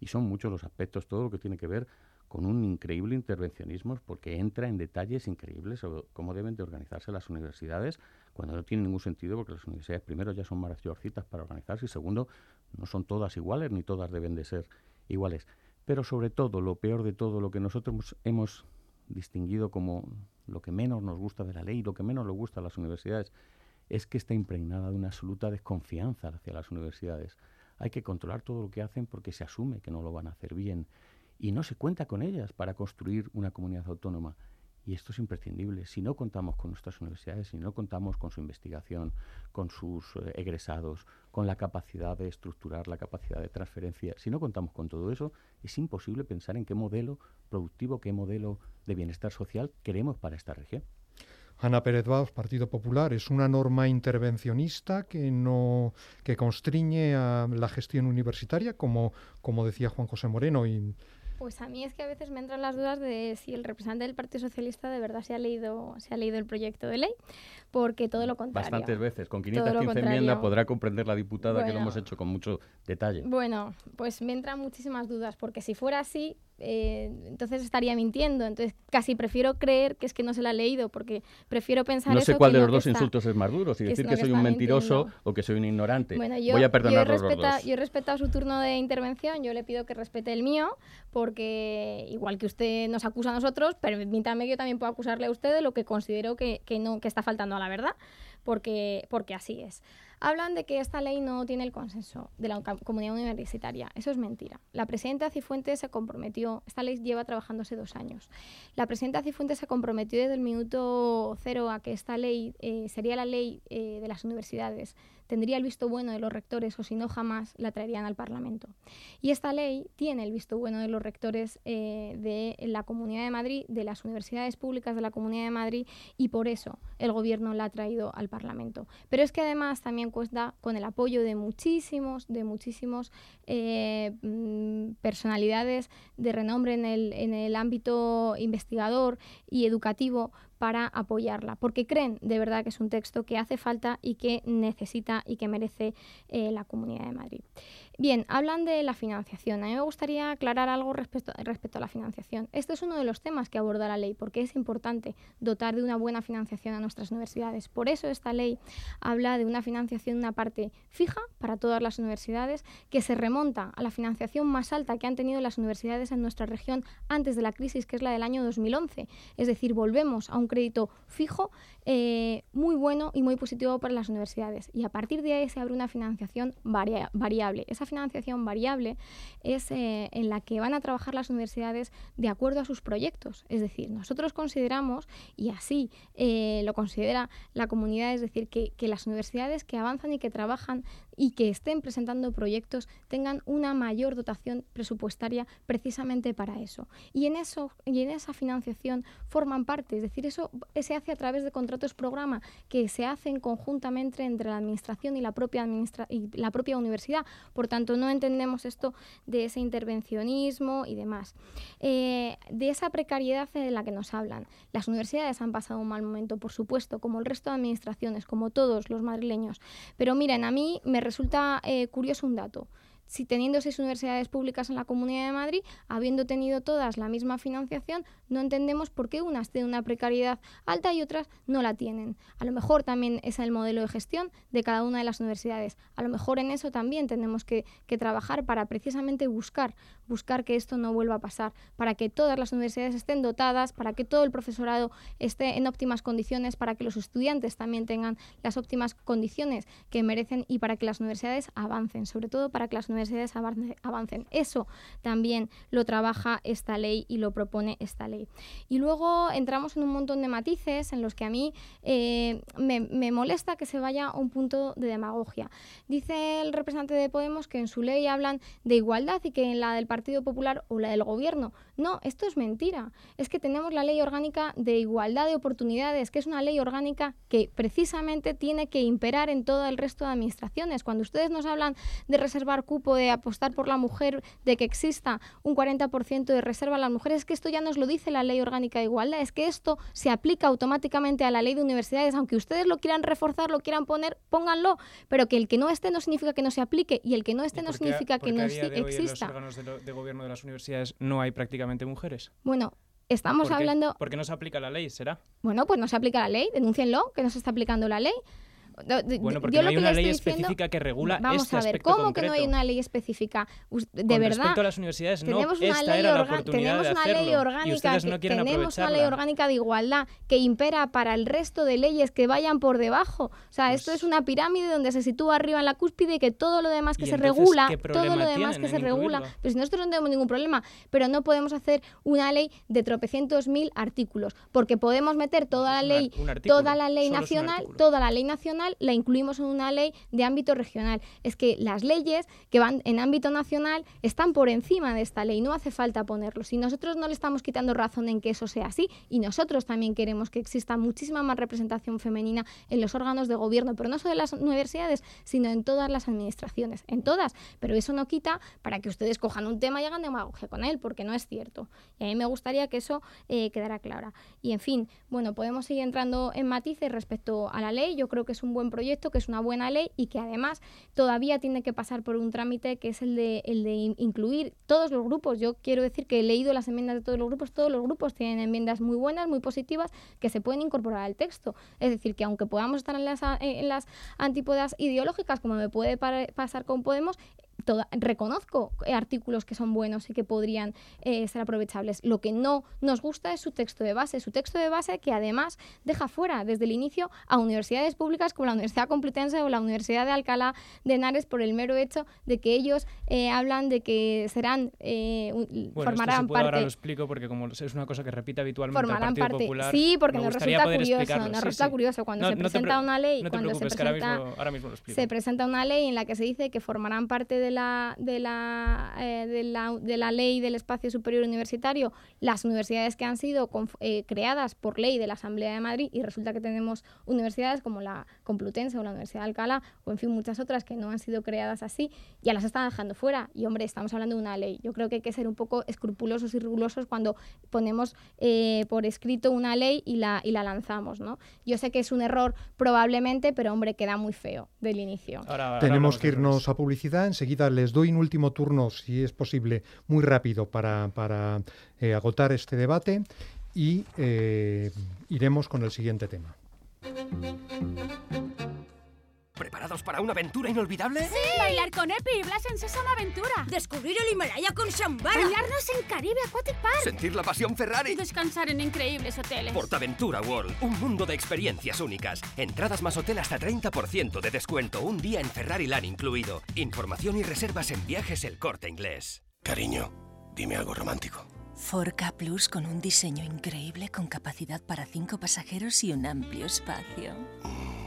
y son muchos los aspectos, todo lo que tiene que ver con un increíble intervencionismo, porque entra en detalles increíbles sobre cómo deben de organizarse las universidades, cuando no tiene ningún sentido, porque las universidades primero ya son mayorcitas para organizarse, y segundo, no son todas iguales, ni todas deben de ser iguales. Pero sobre todo, lo peor de todo, lo que nosotros hemos distinguido como lo que menos nos gusta de la ley, lo que menos nos gusta a las universidades, es que está impregnada de una absoluta desconfianza hacia las universidades. Hay que controlar todo lo que hacen porque se asume que no lo van a hacer bien y no se cuenta con ellas para construir una comunidad autónoma. Y esto es imprescindible. Si no contamos con nuestras universidades, si no contamos con su investigación, con sus eh, egresados, con la capacidad de estructurar, la capacidad de transferencia, si no contamos con todo eso, es imposible pensar en qué modelo productivo, qué modelo de bienestar social queremos para esta región. Ana Pérez Baos, Partido Popular, es una norma intervencionista que no que constriñe a la gestión universitaria, como, como decía Juan José Moreno, y pues a mí es que a veces me entran las dudas de si el representante del Partido Socialista de verdad se ha leído, se ha leído el proyecto de ley, porque todo lo contrario. Bastantes veces, con 515 enmiendas podrá comprender la diputada que lo hemos hecho con mucho detalle. Bueno, pues me entran muchísimas dudas, porque si fuera así, eh, entonces estaría mintiendo. Entonces casi prefiero creer que es que no se la ha leído, porque prefiero pensar no sé cuál de los dos insultos es más duro, si decir que, soy un mentiroso o que soy un ignorante. Voy a perdonar yo los dos. Yo he respetado su turno de intervención, yo le pido que respete el mío, porque igual que usted nos acusa a nosotros, permítame que yo también pueda acusarle a usted de lo que considero que, que no, que está faltando a la verdad, porque, porque así es. Hablan de que esta ley no tiene el consenso de la comunidad universitaria. Eso es mentira. La presidenta Cifuentes se comprometió, esta ley lleva trabajándose dos años. La presidenta Cifuentes se comprometió desde el minuto cero a que esta ley eh, sería la ley eh, de las universidades tendría el visto bueno de los rectores o si no jamás la traerían al Parlamento. Y esta ley tiene el visto bueno de los rectores eh, de la Comunidad de Madrid, de las universidades públicas de la Comunidad de Madrid y por eso el Gobierno la ha traído al Parlamento. Pero es que además también cuesta con el apoyo de muchísimos, de muchísimos eh, mm, personalidades de renombre en el, en el ámbito investigador y educativo para apoyarla, porque creen de verdad que es un texto que hace falta y que necesita y que merece eh, la Comunidad de Madrid. Bien, hablan de la financiación. A mí me gustaría aclarar algo respecto, a la financiación. Este es uno de los temas que aborda la ley, porque es importante dotar de una buena financiación a nuestras universidades. Por eso esta ley habla de una financiación, una parte fija para todas las universidades, que se remonta a la financiación más alta que han tenido las universidades en nuestra región antes de la crisis, que es la del año 2011. Es decir, volvemos a un crédito fijo eh, muy bueno y muy positivo para las universidades. Y a partir de ahí se abre una financiación variable. Financiación variable es eh, en la que van a trabajar las universidades de acuerdo a sus proyectos. Es decir, nosotros consideramos, y así eh, lo considera la comunidad, es decir, que las universidades que avanzan y que trabajan y que estén presentando proyectos tengan una mayor dotación presupuestaria precisamente para eso. Y en eso y en esa financiación forman parte, es decir, eso se hace a través de contratos programa que se hacen conjuntamente entre la administración y la propia y la propia universidad. Por tanto, no entendemos esto de ese intervencionismo y demás. Eh, de esa precariedad de la que nos hablan. Las universidades han pasado un mal momento, por supuesto, como el resto de administraciones, como todos los madrileños. Pero miren, a mí me resulta eh, curioso un dato. si teniendo seis universidades públicas en la Comunidad de Madrid, habiendo tenido todas la misma financiación, no entendemos por qué unas tienen una precariedad alta y otras no la tienen. A lo mejor también es el modelo de gestión de cada una de las universidades. A lo mejor en eso también tenemos que, que trabajar para precisamente buscar, buscar que esto no vuelva a pasar, para que todas las universidades estén dotadas, para que todo el profesorado esté en óptimas condiciones, para que los estudiantes también tengan las óptimas condiciones que merecen y para que las universidades avancen, sobre todo para que las universidades avancen. Eso también lo trabaja esta ley y lo propone esta ley. Y luego entramos en un montón de matices en los que a mí eh, me, molesta que se vaya a un punto de demagogia. Dice el representante de Podemos que en su ley hablan de igualdad y que en la del Partido Popular o la del Gobierno. No, esto es mentira. Es que tenemos la ley orgánica de igualdad de oportunidades, que es una ley orgánica que precisamente tiene que imperar en todo el resto de administraciones. Cuando ustedes nos hablan de reservar cupo de apostar por la mujer, de que exista un 40% de reserva a las mujeres, es que esto ya nos lo dice la Ley Orgánica de Igualdad, es que esto se aplica automáticamente a la Ley de Universidades, aunque ustedes lo quieran reforzar, lo quieran poner, pónganlo, pero que el que no esté no significa que no se aplique y el que no esté no significa que no exista. En los órganos de, gobierno de las universidades no hay prácticamente mujeres. Bueno, estamos hablando... ¿Por qué no se aplica la ley? ¿Será? Bueno, pues no se aplica la ley, denúncienlo, que no se está aplicando la ley. Bueno, porque no hay una ley específica que regula vamos este a ver, ¿cómo que no hay una ley específica? De Con verdad. Respecto a las universidades, no, tenemos una ley era la oportunidad tenemos una ley orgánica, no tenemos una ley orgánica de igualdad que impera para el resto de leyes que vayan por debajo. O sea, esto pues es una pirámide donde se sitúa arriba en la cúspide y que todo lo demás que se regula, todo lo demás que se regula, pues nosotros no tenemos ningún problema, pero no podemos hacer una ley de tropecientos mil artículos, porque podemos meter toda la ley, toda la ley nacional, toda la ley nacional la incluimos en una ley de ámbito regional. Es que las leyes que van en ámbito nacional están por encima de esta ley, no hace falta ponerlos. Y nosotros no le estamos quitando razón en que eso sea así, y nosotros también queremos que exista muchísima más representación femenina en los órganos de gobierno, pero no solo en las universidades, sino en todas las administraciones, en todas. Pero eso no quita para que ustedes cojan un tema y hagan demagogia con él, porque no es cierto. Y a mí me gustaría que eso eh, quedara clara. Y en fin, bueno, podemos seguir entrando en matices respecto a la ley. Yo creo que es un buen proyecto, que es una buena ley y que además todavía tiene que pasar por un trámite que es el de, el de incluir todos los grupos. Yo quiero decir que he leído las enmiendas de todos los grupos, todos los grupos tienen enmiendas muy buenas, muy positivas, que se pueden incorporar al texto. Es decir, que aunque podamos estar en las, en las antípodas ideológicas, como me puede pasar con Podemos, reconozco artículos que son buenos y que podrían eh, ser aprovechables. Lo que no nos gusta es su texto de base, su texto de base que además deja fuera desde el inicio a universidades públicas como la Universidad Complutense o la Universidad de Alcalá de Henares por el mero hecho de que ellos eh, hablan de que serán eh, formarán parte. Ahora lo explico porque como es una cosa que repite habitualmente formarán el Partido parte. Popular. Sí, porque nos resulta curioso, nos resulta curioso cuando se presenta una ley, cuando se presenta, se presenta una ley en la que se dice que formarán parte de la, de, la, eh, de, la, de la ley del espacio superior universitario las universidades que han sido eh, creadas por ley de la Asamblea de Madrid y resulta que tenemos universidades como la Complutense o la Universidad de Alcalá o en fin muchas otras que no han sido creadas así, ya las están dejando fuera. Y hombre, estamos hablando de una ley. Yo creo que hay que ser un poco escrupulosos y rigurosos cuando ponemos eh, por escrito una ley y la, y la lanzamos. ¿no? Yo sé que es un error probablemente, pero hombre, queda muy feo del inicio. Tenemos que irnos a publicidad. Enseguida les doy un último turno, si es posible, muy rápido para, para eh, agotar este debate y eh, iremos con el siguiente tema. ¿Preparados para una aventura inolvidable? ¡Sí! Bailar con Epi y Blas en Sésamo Aventura. Descubrir el Himalaya con Shambhala. Bañarnos en Caribe Aquatic Park. Sentir la pasión Ferrari. Y descansar en increíbles hoteles. Portaventura World, un mundo de experiencias únicas. Entradas más hotel hasta 30% de descuento. Un día en Ferrari Land incluido. Información y reservas en viajes El Corte Inglés. Cariño, dime algo romántico. Forca Plus con un diseño increíble con capacidad para cinco pasajeros y un amplio espacio. Mm.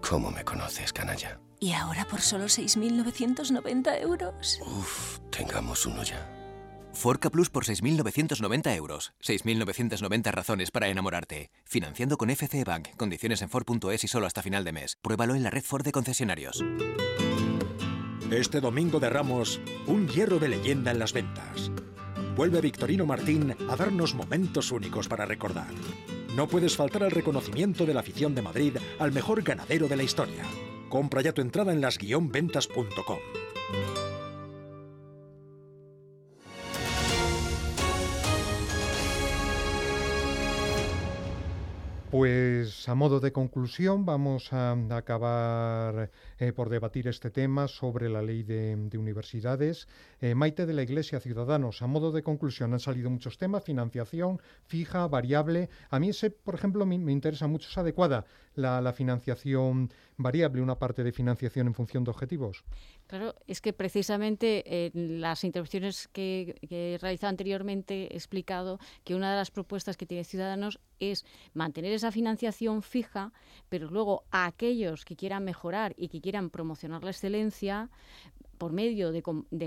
¿Cómo me conoces, canalla? Y ahora por solo 6.990 euros. Uf, tengamos uno ya. Forca Plus por 6.990 euros. 6.990 razones para enamorarte. Financiando con FC Bank. Condiciones en Ford.es y solo hasta final de mes. Pruébalo en la red Ford de concesionarios. Este domingo de Ramos, un hierro de leyenda en las ventas. Vuelve Victorino Martín a darnos momentos únicos para recordar. No puedes faltar al reconocimiento de la afición de Madrid al mejor ganadero de la historia. Compra ya tu entrada en las-ventas.com. Pues a modo de conclusión vamos a acabar eh, por debatir este tema sobre la ley de, universidades. Eh, Maite de la Iglesia, Ciudadanos, a modo de conclusión han salido muchos temas, financiación fija, variable. A mí ese, por ejemplo, me, interesa mucho, ¿es adecuada la, la financiación variable, una parte de financiación en función de objetivos? Claro, es que precisamente en las intervenciones que, he realizado anteriormente he explicado que una de las propuestas que tiene Ciudadanos es mantener esa financiación fija, pero luego a aquellos que quieran mejorar y que quieran promocionar la excelencia, por medio de,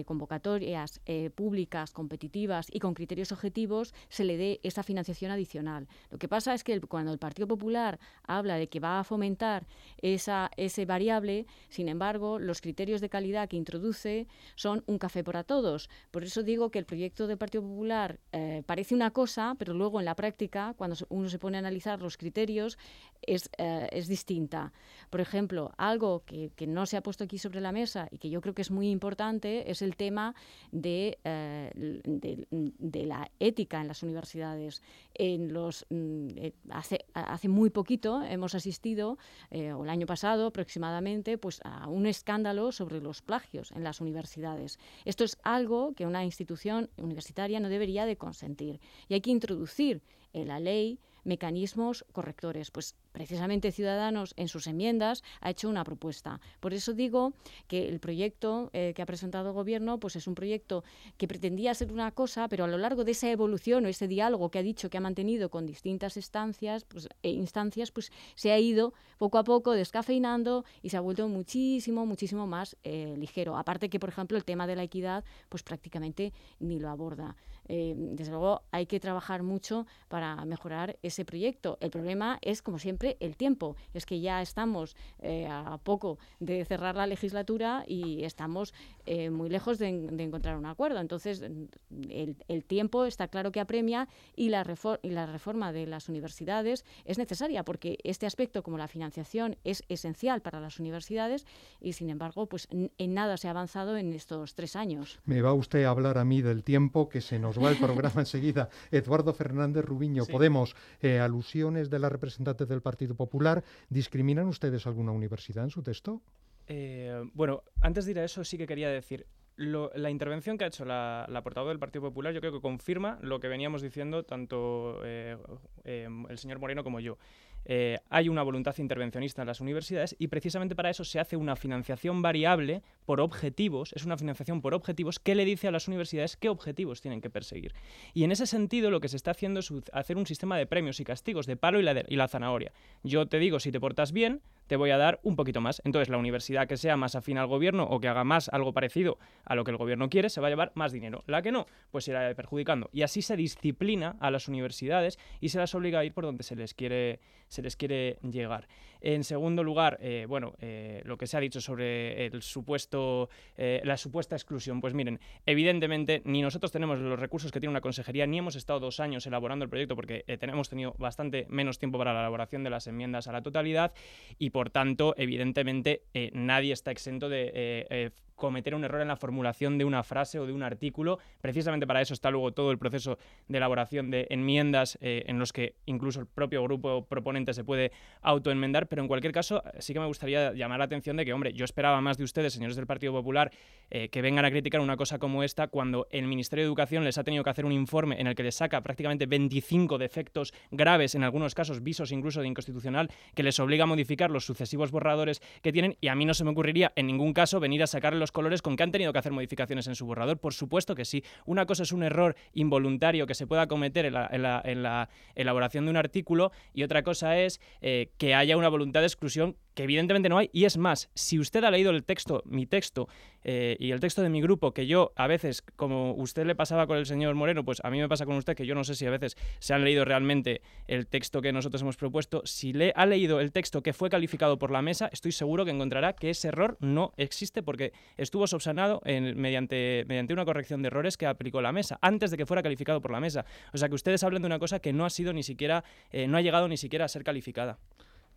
convocatorias eh, públicas, competitivas y con criterios objetivos, se le dé esa financiación adicional. Lo que pasa es que cuando el Partido Popular habla de que va a fomentar esa, ese variable, sin embargo, los criterios de calidad que introduce son un café para todos. Por eso digo que el proyecto del Partido Popular eh, parece una cosa, pero luego en la práctica, cuando uno se pone a analizar los criterios, es, eh, es distinta. Por ejemplo, algo que, que no se ha puesto aquí sobre la mesa y que yo creo que es muy muy importante es el tema de, eh, de, la ética en las universidades. En los, mm, eh, hace, hace muy poquito hemos asistido, eh, o el año pasado aproximadamente, pues a un escándalo sobre los plagios en las universidades. Esto es algo que una institución universitaria no debería de consentir y hay que introducir en la ley mecanismos correctores. Pues precisamente Ciudadanos en sus enmiendas ha hecho una propuesta. Por eso digo que el proyecto eh, que ha presentado el Gobierno pues es un proyecto que pretendía ser una cosa, pero a lo largo de esa evolución o ese diálogo que ha dicho que ha mantenido con distintas instancias, pues, e instancias, pues se ha ido poco a poco descafeinando y se ha vuelto muchísimo, muchísimo más eh, ligero. Aparte que, por ejemplo, el tema de la equidad pues prácticamente ni lo aborda. Eh, desde luego hay que trabajar mucho para mejorar ese proyecto. El problema es, como siempre, el tiempo. Es que ya estamos eh, a poco de cerrar la legislatura y estamos eh, muy lejos de, encontrar un acuerdo. Entonces, el, tiempo está claro que apremia y la, y la reforma de las universidades es necesaria porque este aspecto, como la financiación, es esencial para las universidades y, sin embargo, pues en nada se ha avanzado en estos tres años. Me va usted a hablar a mí del tiempo que se nos va el programa enseguida. Eduardo Fernández Rubiño, Podemos, eh, alusiones de la representante del Partido Popular. ¿Discriminan ustedes alguna universidad en su texto? Eh, bueno, antes de ir a eso sí que quería decir, la intervención que ha hecho la, portavoz del Partido Popular yo creo que confirma lo que veníamos diciendo tanto eh, el señor Moreno como yo. Eh, hay una voluntad intervencionista en las universidades y precisamente para eso se hace una financiación variable por objetivos, es una financiación por objetivos que le dice a las universidades qué objetivos tienen que perseguir. Y en ese sentido lo que se está haciendo es hacer un sistema de premios y castigos, de palo y la, y la zanahoria. Yo te digo, si te portas bien, te voy a dar un poquito más. Entonces, la universidad que sea más afín al gobierno o que haga más algo parecido a lo que el gobierno quiere, se va a llevar más dinero. La que no, pues irá perjudicando. Y así se disciplina a las universidades y se las obliga a ir por donde se les quiere, se les quiere llegar. En segundo lugar, eh, bueno, eh, lo que se ha dicho sobre el supuesto, eh, la supuesta exclusión. Pues miren, evidentemente ni nosotros tenemos los recursos que tiene una consejería, ni hemos estado dos años elaborando el proyecto porque tenemos tenido bastante menos tiempo para la elaboración de las enmiendas a la totalidad y por tanto, evidentemente, nadie está exento de cometer un error en la formulación de una frase o de un artículo. Precisamente para eso está luego todo el proceso de elaboración de enmiendas eh, en los que incluso el propio grupo proponente se puede autoenmendar, pero en cualquier caso sí que me gustaría llamar la atención de que, hombre, yo esperaba más de ustedes, señores del Partido Popular, eh, que vengan a criticar una cosa como esta cuando el Ministerio de Educación les ha tenido que hacer un informe en el que les saca prácticamente 25 defectos graves, en algunos casos visos incluso de inconstitucional, que les obliga a modificar los sucesivos borradores que tienen y a mí no se me ocurriría en ningún caso venir a sacarle colores con que han tenido que hacer modificaciones en su borrador. Por supuesto que sí. Una cosa es un error involuntario que se pueda cometer en la, elaboración de un artículo y otra cosa es eh, que haya una voluntad de exclusión que evidentemente no hay. Y es más, si usted ha leído el texto, mi texto, eh, y el texto de mi grupo, que yo a veces, como usted le pasaba con el señor Moreno, pues a mí me pasa con usted que yo no sé si a veces se han leído realmente el texto que nosotros hemos propuesto. Si le ha leído el texto que fue calificado por la mesa, estoy seguro que encontrará que ese error no existe porque estuvo subsanado mediante, mediante una corrección de errores que aplicó la mesa antes de que fuera calificado por la mesa. O sea que ustedes hablan de una cosa que no ha sido ni siquiera, eh, no ha llegado ni siquiera a ser calificada.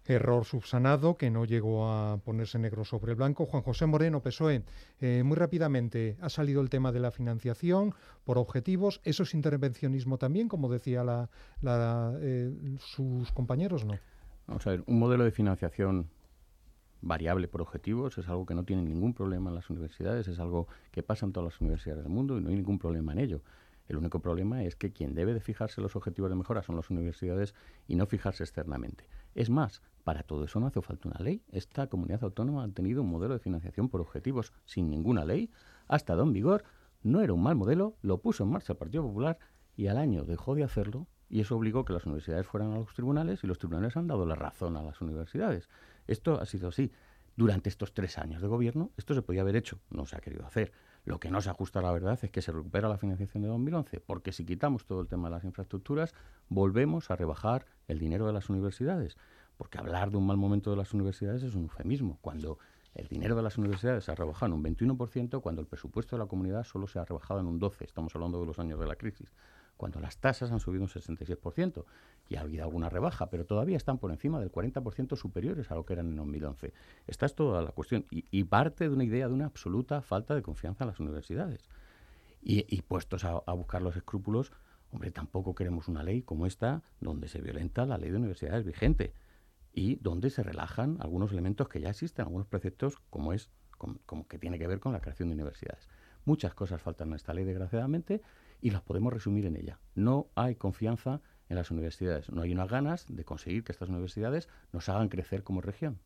Error subsanado que no llegó a ponerse negro sobre blanco. Juan José Moreno, PSOE, eh, muy rápidamente ha salido el tema de la financiación por objetivos. ¿Eso es intervencionismo también, como decía la, eh, sus compañeros? No. Vamos a ver, un modelo de financiación variable por objetivos es algo que no tiene ningún problema en las universidades, es algo que pasa en todas las universidades del mundo y no hay ningún problema en ello. El único problema es que quien debe de fijarse los objetivos de mejora son las universidades y no fijarse externamente. Es más, para todo eso no hace falta una ley. Esta comunidad autónoma ha tenido un modelo de financiación por objetivos sin ninguna ley, ha estado en vigor, no era un mal modelo, lo puso en marcha el Partido Popular y al año dejó de hacerlo y eso obligó que las universidades fueran a los tribunales y los tribunales han dado la razón a las universidades. Esto ha sido así. Durante estos tres años de gobierno, esto se podía haber hecho, no se ha querido hacer. Lo que no se ajusta a la verdad es que se recupera la financiación de 2011, porque si quitamos todo el tema de las infraestructuras, volvemos a rebajar el dinero de las universidades. Porque hablar de un mal momento de las universidades es un eufemismo. Cuando el dinero de las universidades se ha rebajado en un 21%, cuando el presupuesto de la comunidad solo se ha rebajado en un 12%. Estamos hablando de los años de la crisis cuando las tasas han subido un 66%. Y ha habido alguna rebaja, pero todavía están por encima del 40% superiores a lo que eran en 2011. Esta es toda la cuestión. Y, parte de una idea de una absoluta falta de confianza en las universidades. Y, puestos a, buscar los escrúpulos, hombre, tampoco queremos una ley como esta donde se violenta la ley de universidades vigente y donde se relajan algunos elementos que ya existen, algunos preceptos como es como que tiene que ver con la creación de universidades. Muchas cosas faltan en esta ley, desgraciadamente, y las podemos resumir en ella. No hay confianza en las universidades, no hay unas ganas de conseguir que estas universidades nos hagan crecer como región.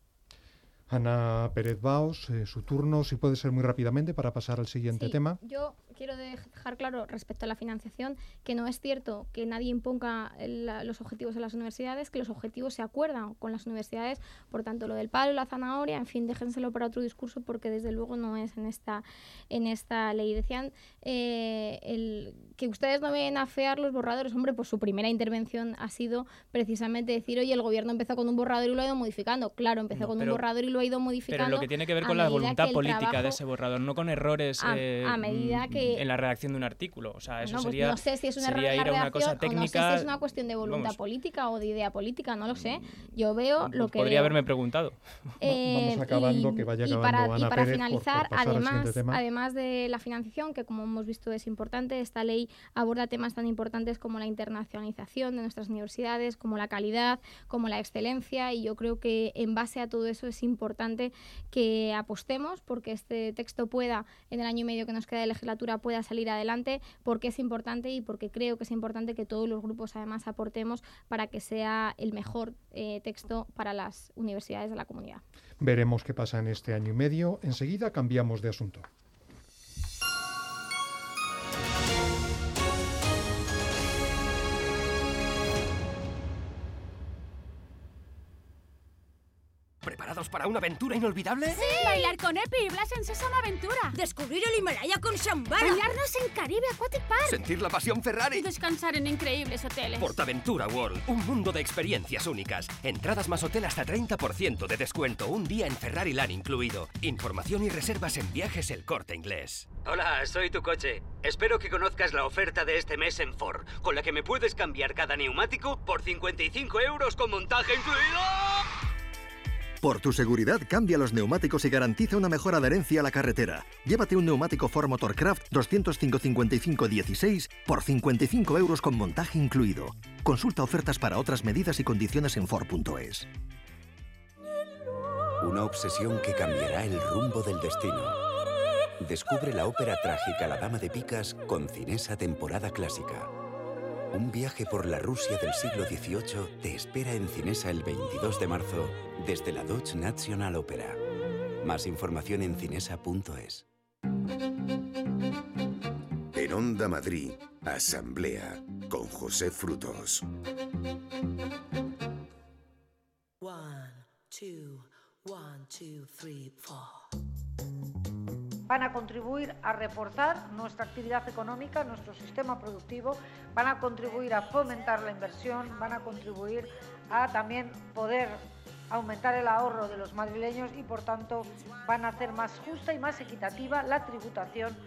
Ana Pérez Baos, eh, su turno, si puede ser muy rápidamente para pasar al siguiente tema. Yo quiero dejar claro respecto a la financiación que no es cierto que nadie imponga los objetivos en las universidades, que los objetivos se acuerdan con las universidades, por tanto lo del palo, la zanahoria, en fin, déjenselo para otro discurso porque desde luego no es en esta, en esta ley. Decían eh, el, que ustedes no ven afear los borradores, hombre, pues su primera intervención ha sido precisamente decir, oye, el gobierno empezó con un borrador y lo ha ido modificando. Claro, empezó con un borrador y lo ha ido modificando. Pero lo que tiene que ver con la voluntad política de ese borrador, no con errores. A, eh, medida que en la redacción de un artículo. O sea, eso no, pues sería. no sé si es una la redacción, o no sé si es una cuestión de voluntad política o de idea política, no lo sé. Yo veo pues lo que. Podría haberme preguntado. Eh, Vamos acabando, que vaya acabando. Y para, y para finalizar, además, además de la financiación, que como hemos visto es importante, esta ley aborda temas tan importantes como la internacionalización de nuestras universidades, como la calidad, como la excelencia, y yo creo que en base a todo eso es importante que apostemos porque este texto pueda, en el año y medio que nos queda de legislatura, pueda salir adelante, porque es importante y porque creo que es importante que todos los grupos además aportemos para que sea el mejor eh, texto para las universidades de la comunidad. Veremos qué pasa en este año y medio. Enseguida cambiamos de asunto. Para una aventura inolvidable? ¡Sí! Bailar con Epi y Blas en Sésamo Aventura. Descubrir el Himalaya con Shambhala. Bailarnos en Caribe Aquatic Park. Sentir la pasión Ferrari. Y descansar en increíbles hoteles. Portaventura World, un mundo de experiencias únicas. Entradas más hotel hasta 30% de descuento. Un día en Ferrari Land incluido. Información y reservas en viajes El Corte Inglés. Hola, soy tu coche. Espero que conozcas la oferta de este mes en Ford, con la que me puedes cambiar cada neumático por 55 euros con montaje incluido. Por tu seguridad, cambia los neumáticos y garantiza una mejor adherencia a la carretera. Llévate un neumático Ford Motorcraft 205-55-16 por 55 euros con montaje incluido. Consulta ofertas para otras medidas y condiciones en Ford.es. Una obsesión que cambiará el rumbo del destino. Descubre la ópera trágica La Dama de Picas con Cinesa temporada clásica. Un viaje por la Rusia del siglo XVIII te espera en Cinesa el 22 de marzo desde la Deutsche National Opera. Más información en cinesa.es. En Onda Madrid, Asamblea con José Frutos. One, two, one, two, three, four van a contribuir a reforzar nuestra actividad económica, nuestro sistema productivo, van a contribuir a fomentar la inversión, van a contribuir a también poder aumentar el ahorro de los madrileños y por tanto van a hacer más justa y más equitativa la tributación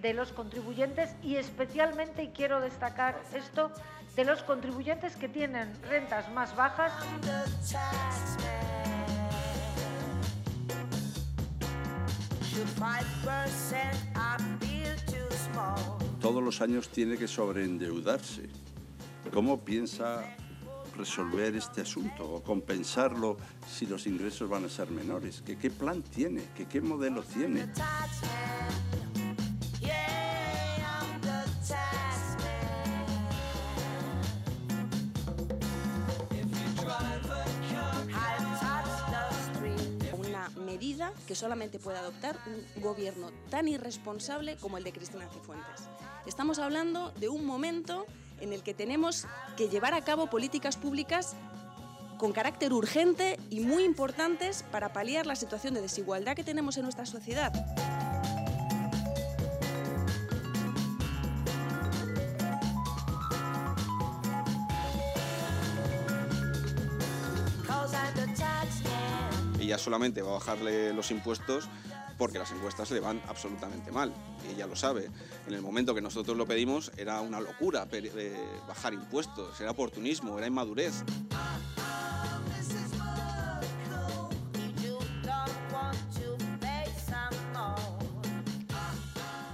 de los contribuyentes y especialmente, y quiero destacar esto, de los contribuyentes que tienen rentas más bajas. Todos los años tiene que sobreendeudarse. ¿Cómo piensa resolver este asunto o compensarlo si los ingresos van a ser menores? ¿Qué, qué plan tiene? ¿Qué, ¿Qué modelo tiene? Que solamente puede adoptar un gobierno tan irresponsable como el de Cristina Cifuentes. Estamos hablando de un momento en el que tenemos que llevar a cabo políticas públicas con carácter urgente y muy importantes para paliar la situación de desigualdad que tenemos en nuestra sociedad. Ella solamente va a bajarle los impuestos porque las encuestas le van absolutamente mal. Y ella lo sabe. En el momento que nosotros lo pedimos era una locura eh, bajar impuestos, era oportunismo, era inmadurez.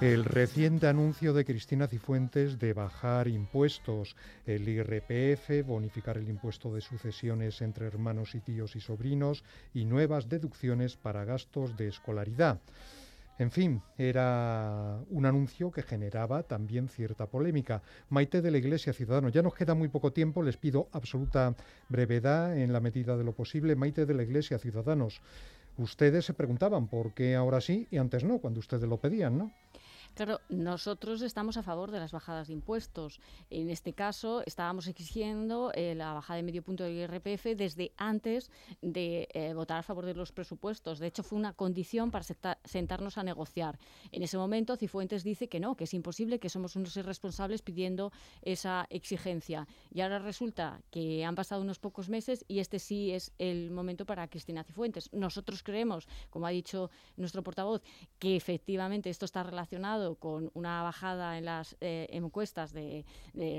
El reciente anuncio de Cristina Cifuentes de bajar impuestos, el IRPF, bonificar el impuesto de sucesiones entre hermanos y tíos y sobrinos y nuevas deducciones para gastos de escolaridad. En fin, era un anuncio que generaba también cierta polémica. Maite de la Iglesia Ciudadanos, ya nos queda muy poco tiempo, les pido absoluta brevedad en la medida de lo posible. Maite de la Iglesia Ciudadanos, ustedes se preguntaban por qué ahora sí y antes no, cuando ustedes lo pedían, ¿no? Claro, nosotros estamos a favor de las bajadas de impuestos. En este caso, estábamos exigiendo eh, la bajada de medio punto del IRPF desde antes de eh, votar a favor de los presupuestos. De hecho, fue una condición para sentarnos a negociar. En ese momento, Cifuentes dice que no, que es imposible, que somos unos irresponsables pidiendo esa exigencia. Y ahora resulta que han pasado unos pocos meses y este sí es el momento para Cristina Cifuentes. Nosotros creemos, como ha dicho nuestro portavoz, que efectivamente esto está relacionado con una bajada en las eh, encuestas del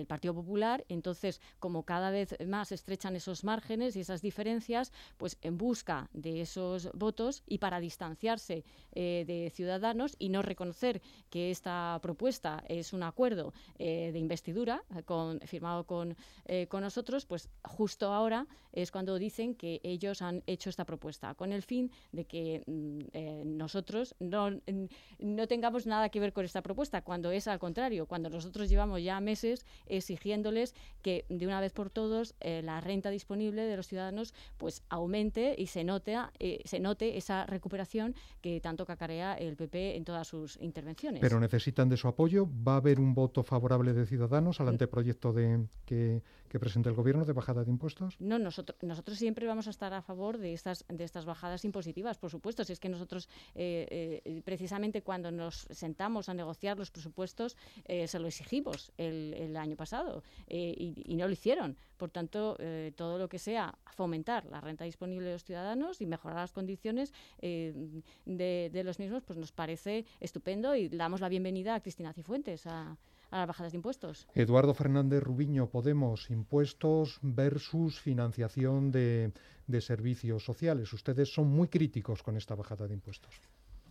Partido Popular. Entonces, como cada vez más estrechan esos márgenes y esas diferencias, pues en busca de esos votos y para distanciarse eh, de Ciudadanos y no reconocer que esta propuesta es un acuerdo eh, de investidura firmado con, con nosotros, pues justo ahora es cuando dicen que ellos han hecho esta propuesta, con el fin de que mm, nosotros no, no tengamos nada que ver con esta propuesta, cuando es al contrario, cuando nosotros llevamos ya meses exigiéndoles que de una vez por todos eh, la renta disponible de los ciudadanos pues aumente y se note, eh, se note esa recuperación que tanto cacarea el PP en todas sus intervenciones. Pero necesitan de su apoyo. ¿Va a haber un voto favorable de Ciudadanos al anteproyecto de que, que presenta el Gobierno de bajada de impuestos? No, nosotros, nosotros siempre vamos a estar a favor de estas, de estas bajadas impositivas, por supuesto. Si es que nosotros, eh, precisamente cuando nos sentamos a negociar los presupuestos, eh, se lo exigimos el, año pasado eh, y, no lo hicieron. Por tanto, eh, todo lo que sea fomentar la renta disponible de los ciudadanos y mejorar las condiciones de, los mismos, pues nos parece estupendo y damos la bienvenida a Cristina Cifuentes. A, las bajadas de impuestos. Eduardo Fernández Rubiño, Podemos, impuestos versus financiación de, de servicios sociales. Ustedes son muy críticos con esta bajada de impuestos.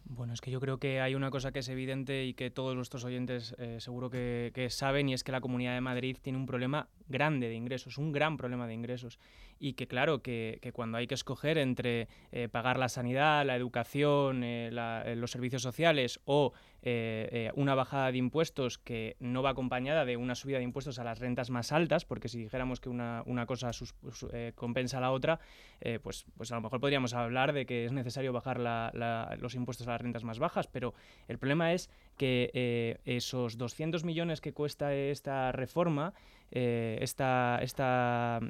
Bueno, es que yo creo que hay una cosa que es evidente y que todos nuestros oyentes eh, seguro que, saben y es que la Comunidad de Madrid tiene un problema grande de ingresos, un gran problema de ingresos. Y que claro, que, cuando hay que escoger entre eh, pagar la sanidad, la educación, eh, los servicios sociales o una bajada de impuestos que no va acompañada de una subida de impuestos a las rentas más altas, porque si dijéramos que una, una cosa compensa a la otra, pues, pues a lo mejor podríamos hablar de que es necesario bajar los impuestos a las rentas más bajas, pero el problema es que eh, esos 200 millones que cuesta esta reforma eh, esta, esta,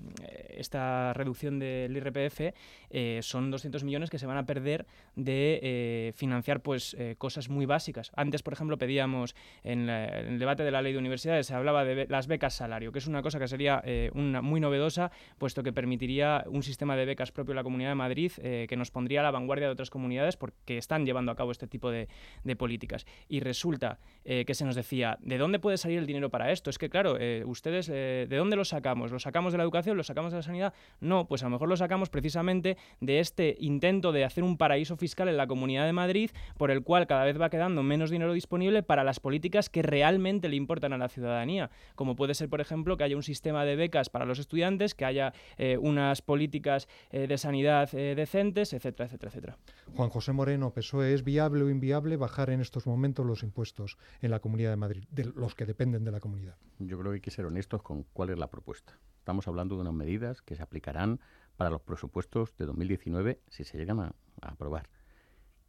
esta reducción del IRPF eh, son 200 millones que se van a perder de eh, financiar pues cosas muy básicas. Antes, por ejemplo, pedíamos en, el debate de la ley de universidades se hablaba de las becas salario, que es una cosa que sería una, muy novedosa, puesto que permitiría un sistema de becas propio de la Comunidad de Madrid que nos pondría a la vanguardia de otras comunidades porque están llevando a cabo este tipo de, de políticas. Y resulta que se nos decía, ¿de dónde puede salir el dinero para esto? Es que, claro, ustedes eh, ¿de dónde los sacamos? ¿Los sacamos de la educación? ¿Los sacamos de la sanidad? No, pues a lo mejor los sacamos precisamente de este intento de hacer un paraíso fiscal en la Comunidad de Madrid por el cual cada vez va quedando menos dinero disponible para las políticas que realmente le importan a la ciudadanía, como puede ser, por ejemplo, que haya un sistema de becas para los estudiantes, que haya eh, unas políticas eh, de sanidad decentes, etcétera, etcétera, etcétera. Juan José Moreno, ¿PSOE es viable o inviable bajar en estos momentos los impuestos en la Comunidad de Madrid, de los que dependen de la comunidad? Yo creo que hay que ser con cuál es la propuesta. Estamos hablando de unas medidas que se aplicarán para los presupuestos de 2019 si se llegan a, aprobar,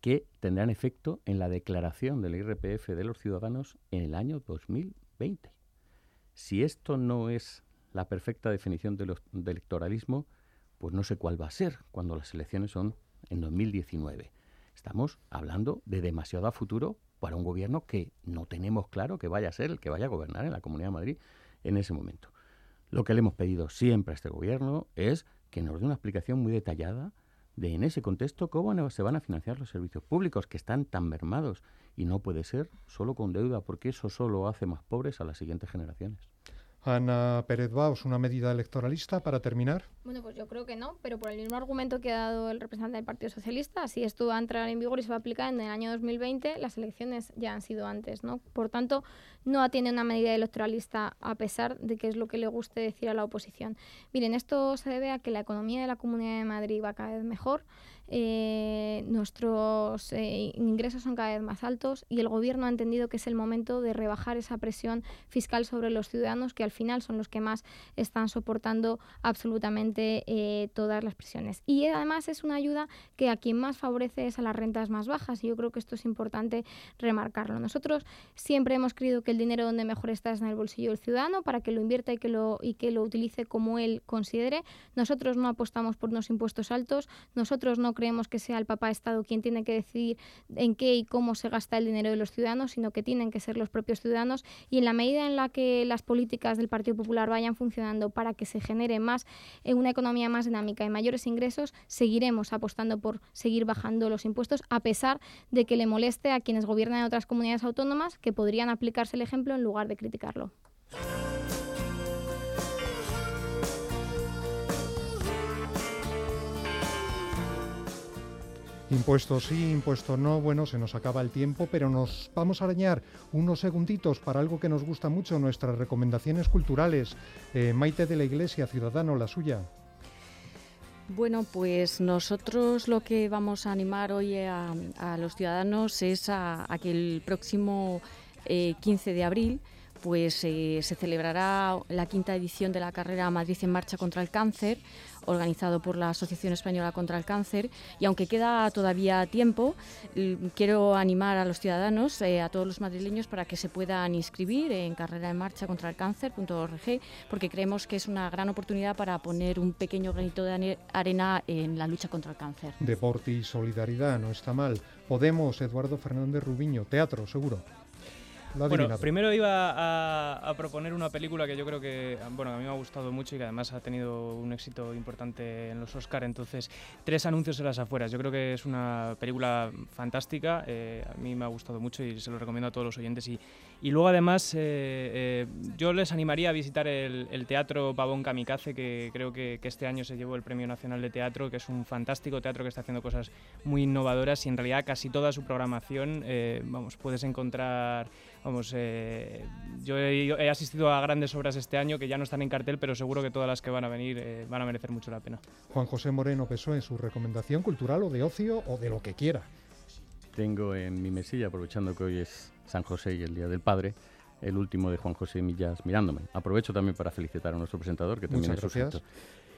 que tendrán efecto en la declaración del IRPF de los ciudadanos en el año 2020. Si esto no es la perfecta definición de, de electoralismo, pues no sé cuál va a ser cuando las elecciones son en 2019. Estamos hablando de demasiado a futuro para un gobierno que no tenemos claro que vaya a ser el que vaya a gobernar en la Comunidad de Madrid en ese momento. Lo que le hemos pedido siempre a este gobierno es que nos dé una explicación muy detallada de en ese contexto cómo se van a financiar los servicios públicos que están tan mermados y no puede ser solo con deuda porque eso solo hace más pobres a las siguientes generaciones. Ana Pérez Baus, ¿una medida electoralista para terminar? Bueno, pues yo creo que no, pero por el mismo argumento que ha dado el representante del Partido Socialista, si esto va a entrar en vigor y se va a aplicar en el año 2020, las elecciones ya han sido antes, ¿no? Por tanto, no atiene una medida electoralista a pesar de que es lo que le guste decir a la oposición. Miren, esto se debe a que la economía de la Comunidad de Madrid va cada vez mejor, eh, nuestros eh, ingresos son cada vez más altos y el gobierno ha entendido que es el momento de rebajar esa presión fiscal sobre los ciudadanos que al final son los que más están soportando absolutamente eh, todas las presiones. Y además es una ayuda que a quien más favorece es a las rentas más bajas y yo creo que esto es importante remarcarlo. Nosotros siempre hemos creído que el dinero donde mejor está es en el bolsillo del ciudadano para que lo invierta y que lo, y que lo utilice como él considere. Nosotros no apostamos por unos impuestos altos, nosotros no creemos que sea el papá Estado quien tiene que decidir en qué y cómo se gasta el dinero de los ciudadanos, sino que tienen que ser los propios ciudadanos y en la medida en la que las políticas del Partido Popular vayan funcionando para que se genere más eh, una economía más dinámica y mayores ingresos, seguiremos apostando por seguir bajando los impuestos a pesar de que le moleste a quienes gobiernan en otras comunidades autónomas que podrían aplicarse el ejemplo en lugar de criticarlo. Impuestos sí, impuestos no, bueno, se nos acaba el tiempo, pero nos vamos a arañar unos segunditos para algo que nos gusta mucho, nuestras recomendaciones culturales. Eh, Maite de la Iglesia, Ciudadano, la suya. Bueno, pues nosotros lo que vamos a animar hoy a, los ciudadanos es a, que el próximo 15 eh, de abril pues eh, se celebrará la quinta edición de la carrera Madrid en Marcha contra el Cáncer, organizado por la Asociación Española contra el Cáncer. Y aunque queda todavía tiempo, quiero animar a los ciudadanos, eh, a todos los madrileños, para que se puedan inscribir en carrera en marcha contra el cáncer.org, porque creemos que es una gran oportunidad para poner un pequeño granito de arena en la lucha contra el cáncer. Deporte y solidaridad, no está mal. Podemos, Eduardo Fernández Rubiño, teatro, seguro bueno, primero iba a, proponer una película que yo creo que bueno, a mí me ha gustado mucho y que además ha tenido un éxito importante en los Oscar. Entonces, tres anuncios en las afueras. Yo creo que es una película fantástica. Eh, a mí me ha gustado mucho y se lo recomiendo a todos los oyentes. Y, y luego además eh, eh, yo les animaría a visitar el, Teatro Pavón Kamikaze, que creo que, este año se llevó el Premio Nacional de Teatro, que es un fantástico teatro que está haciendo cosas muy innovadoras y en realidad casi toda su programación, vamos, puedes encontrar vamos, eh, yo he, asistido a grandes obras este año que ya no están en cartel, pero seguro que todas las que van a venir eh, van a merecer mucho la pena. Juan José Moreno Pesó en su recomendación cultural o de ocio o de lo que quiera. Tengo en mi mesilla, aprovechando que hoy es San José y el Día del Padre, el último de Juan José Millas mirándome. Aprovecho también para felicitar a nuestro presentador, que también Muchas es gracias.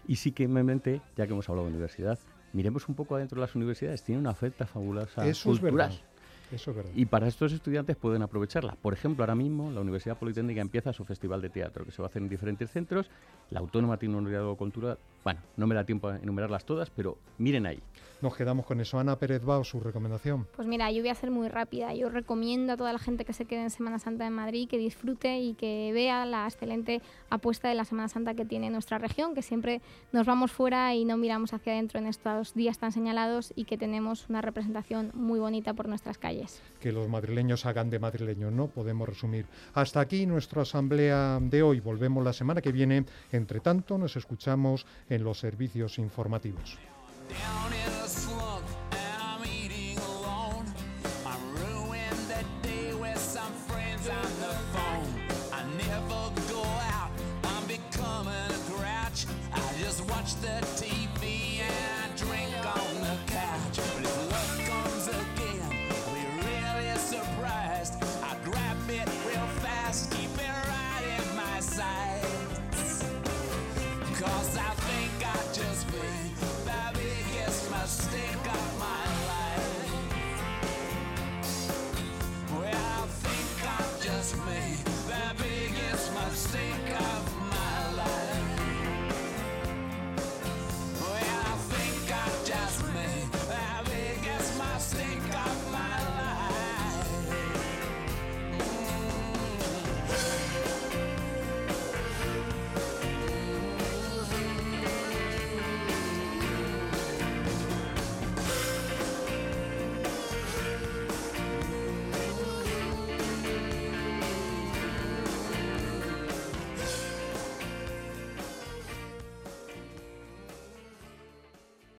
Y sí que me mente, ya que hemos hablado de universidad, miremos un poco adentro de las universidades, tiene una oferta fabulosa Eso cultural. Es verdad. Y para estos estudiantes pueden aprovecharla. Por ejemplo, ahora mismo la Universidad Politécnica empieza su festival de teatro, que se va a hacer en diferentes centros. La Autónoma tiene un de cultura. Bueno, no me da tiempo a enumerarlas todas, pero miren ahí. Nos quedamos con eso. Ana Pérez Bao, su recomendación. Pues mira, yo voy a ser muy rápida. Yo recomiendo a toda la gente que se quede en Semana Santa en Madrid, que disfrute y que vea la excelente apuesta de la Semana Santa que tiene nuestra región, que siempre nos vamos fuera y no miramos hacia adentro en estos días tan señalados y que tenemos una representación muy bonita por nuestras calles. Calles. Que los madrileños hagan de madrileños, ¿no? Podemos resumir. Hasta aquí nuestra asamblea de hoy. Volvemos la semana que viene. Entre tanto, nos escuchamos en los servicios informativos.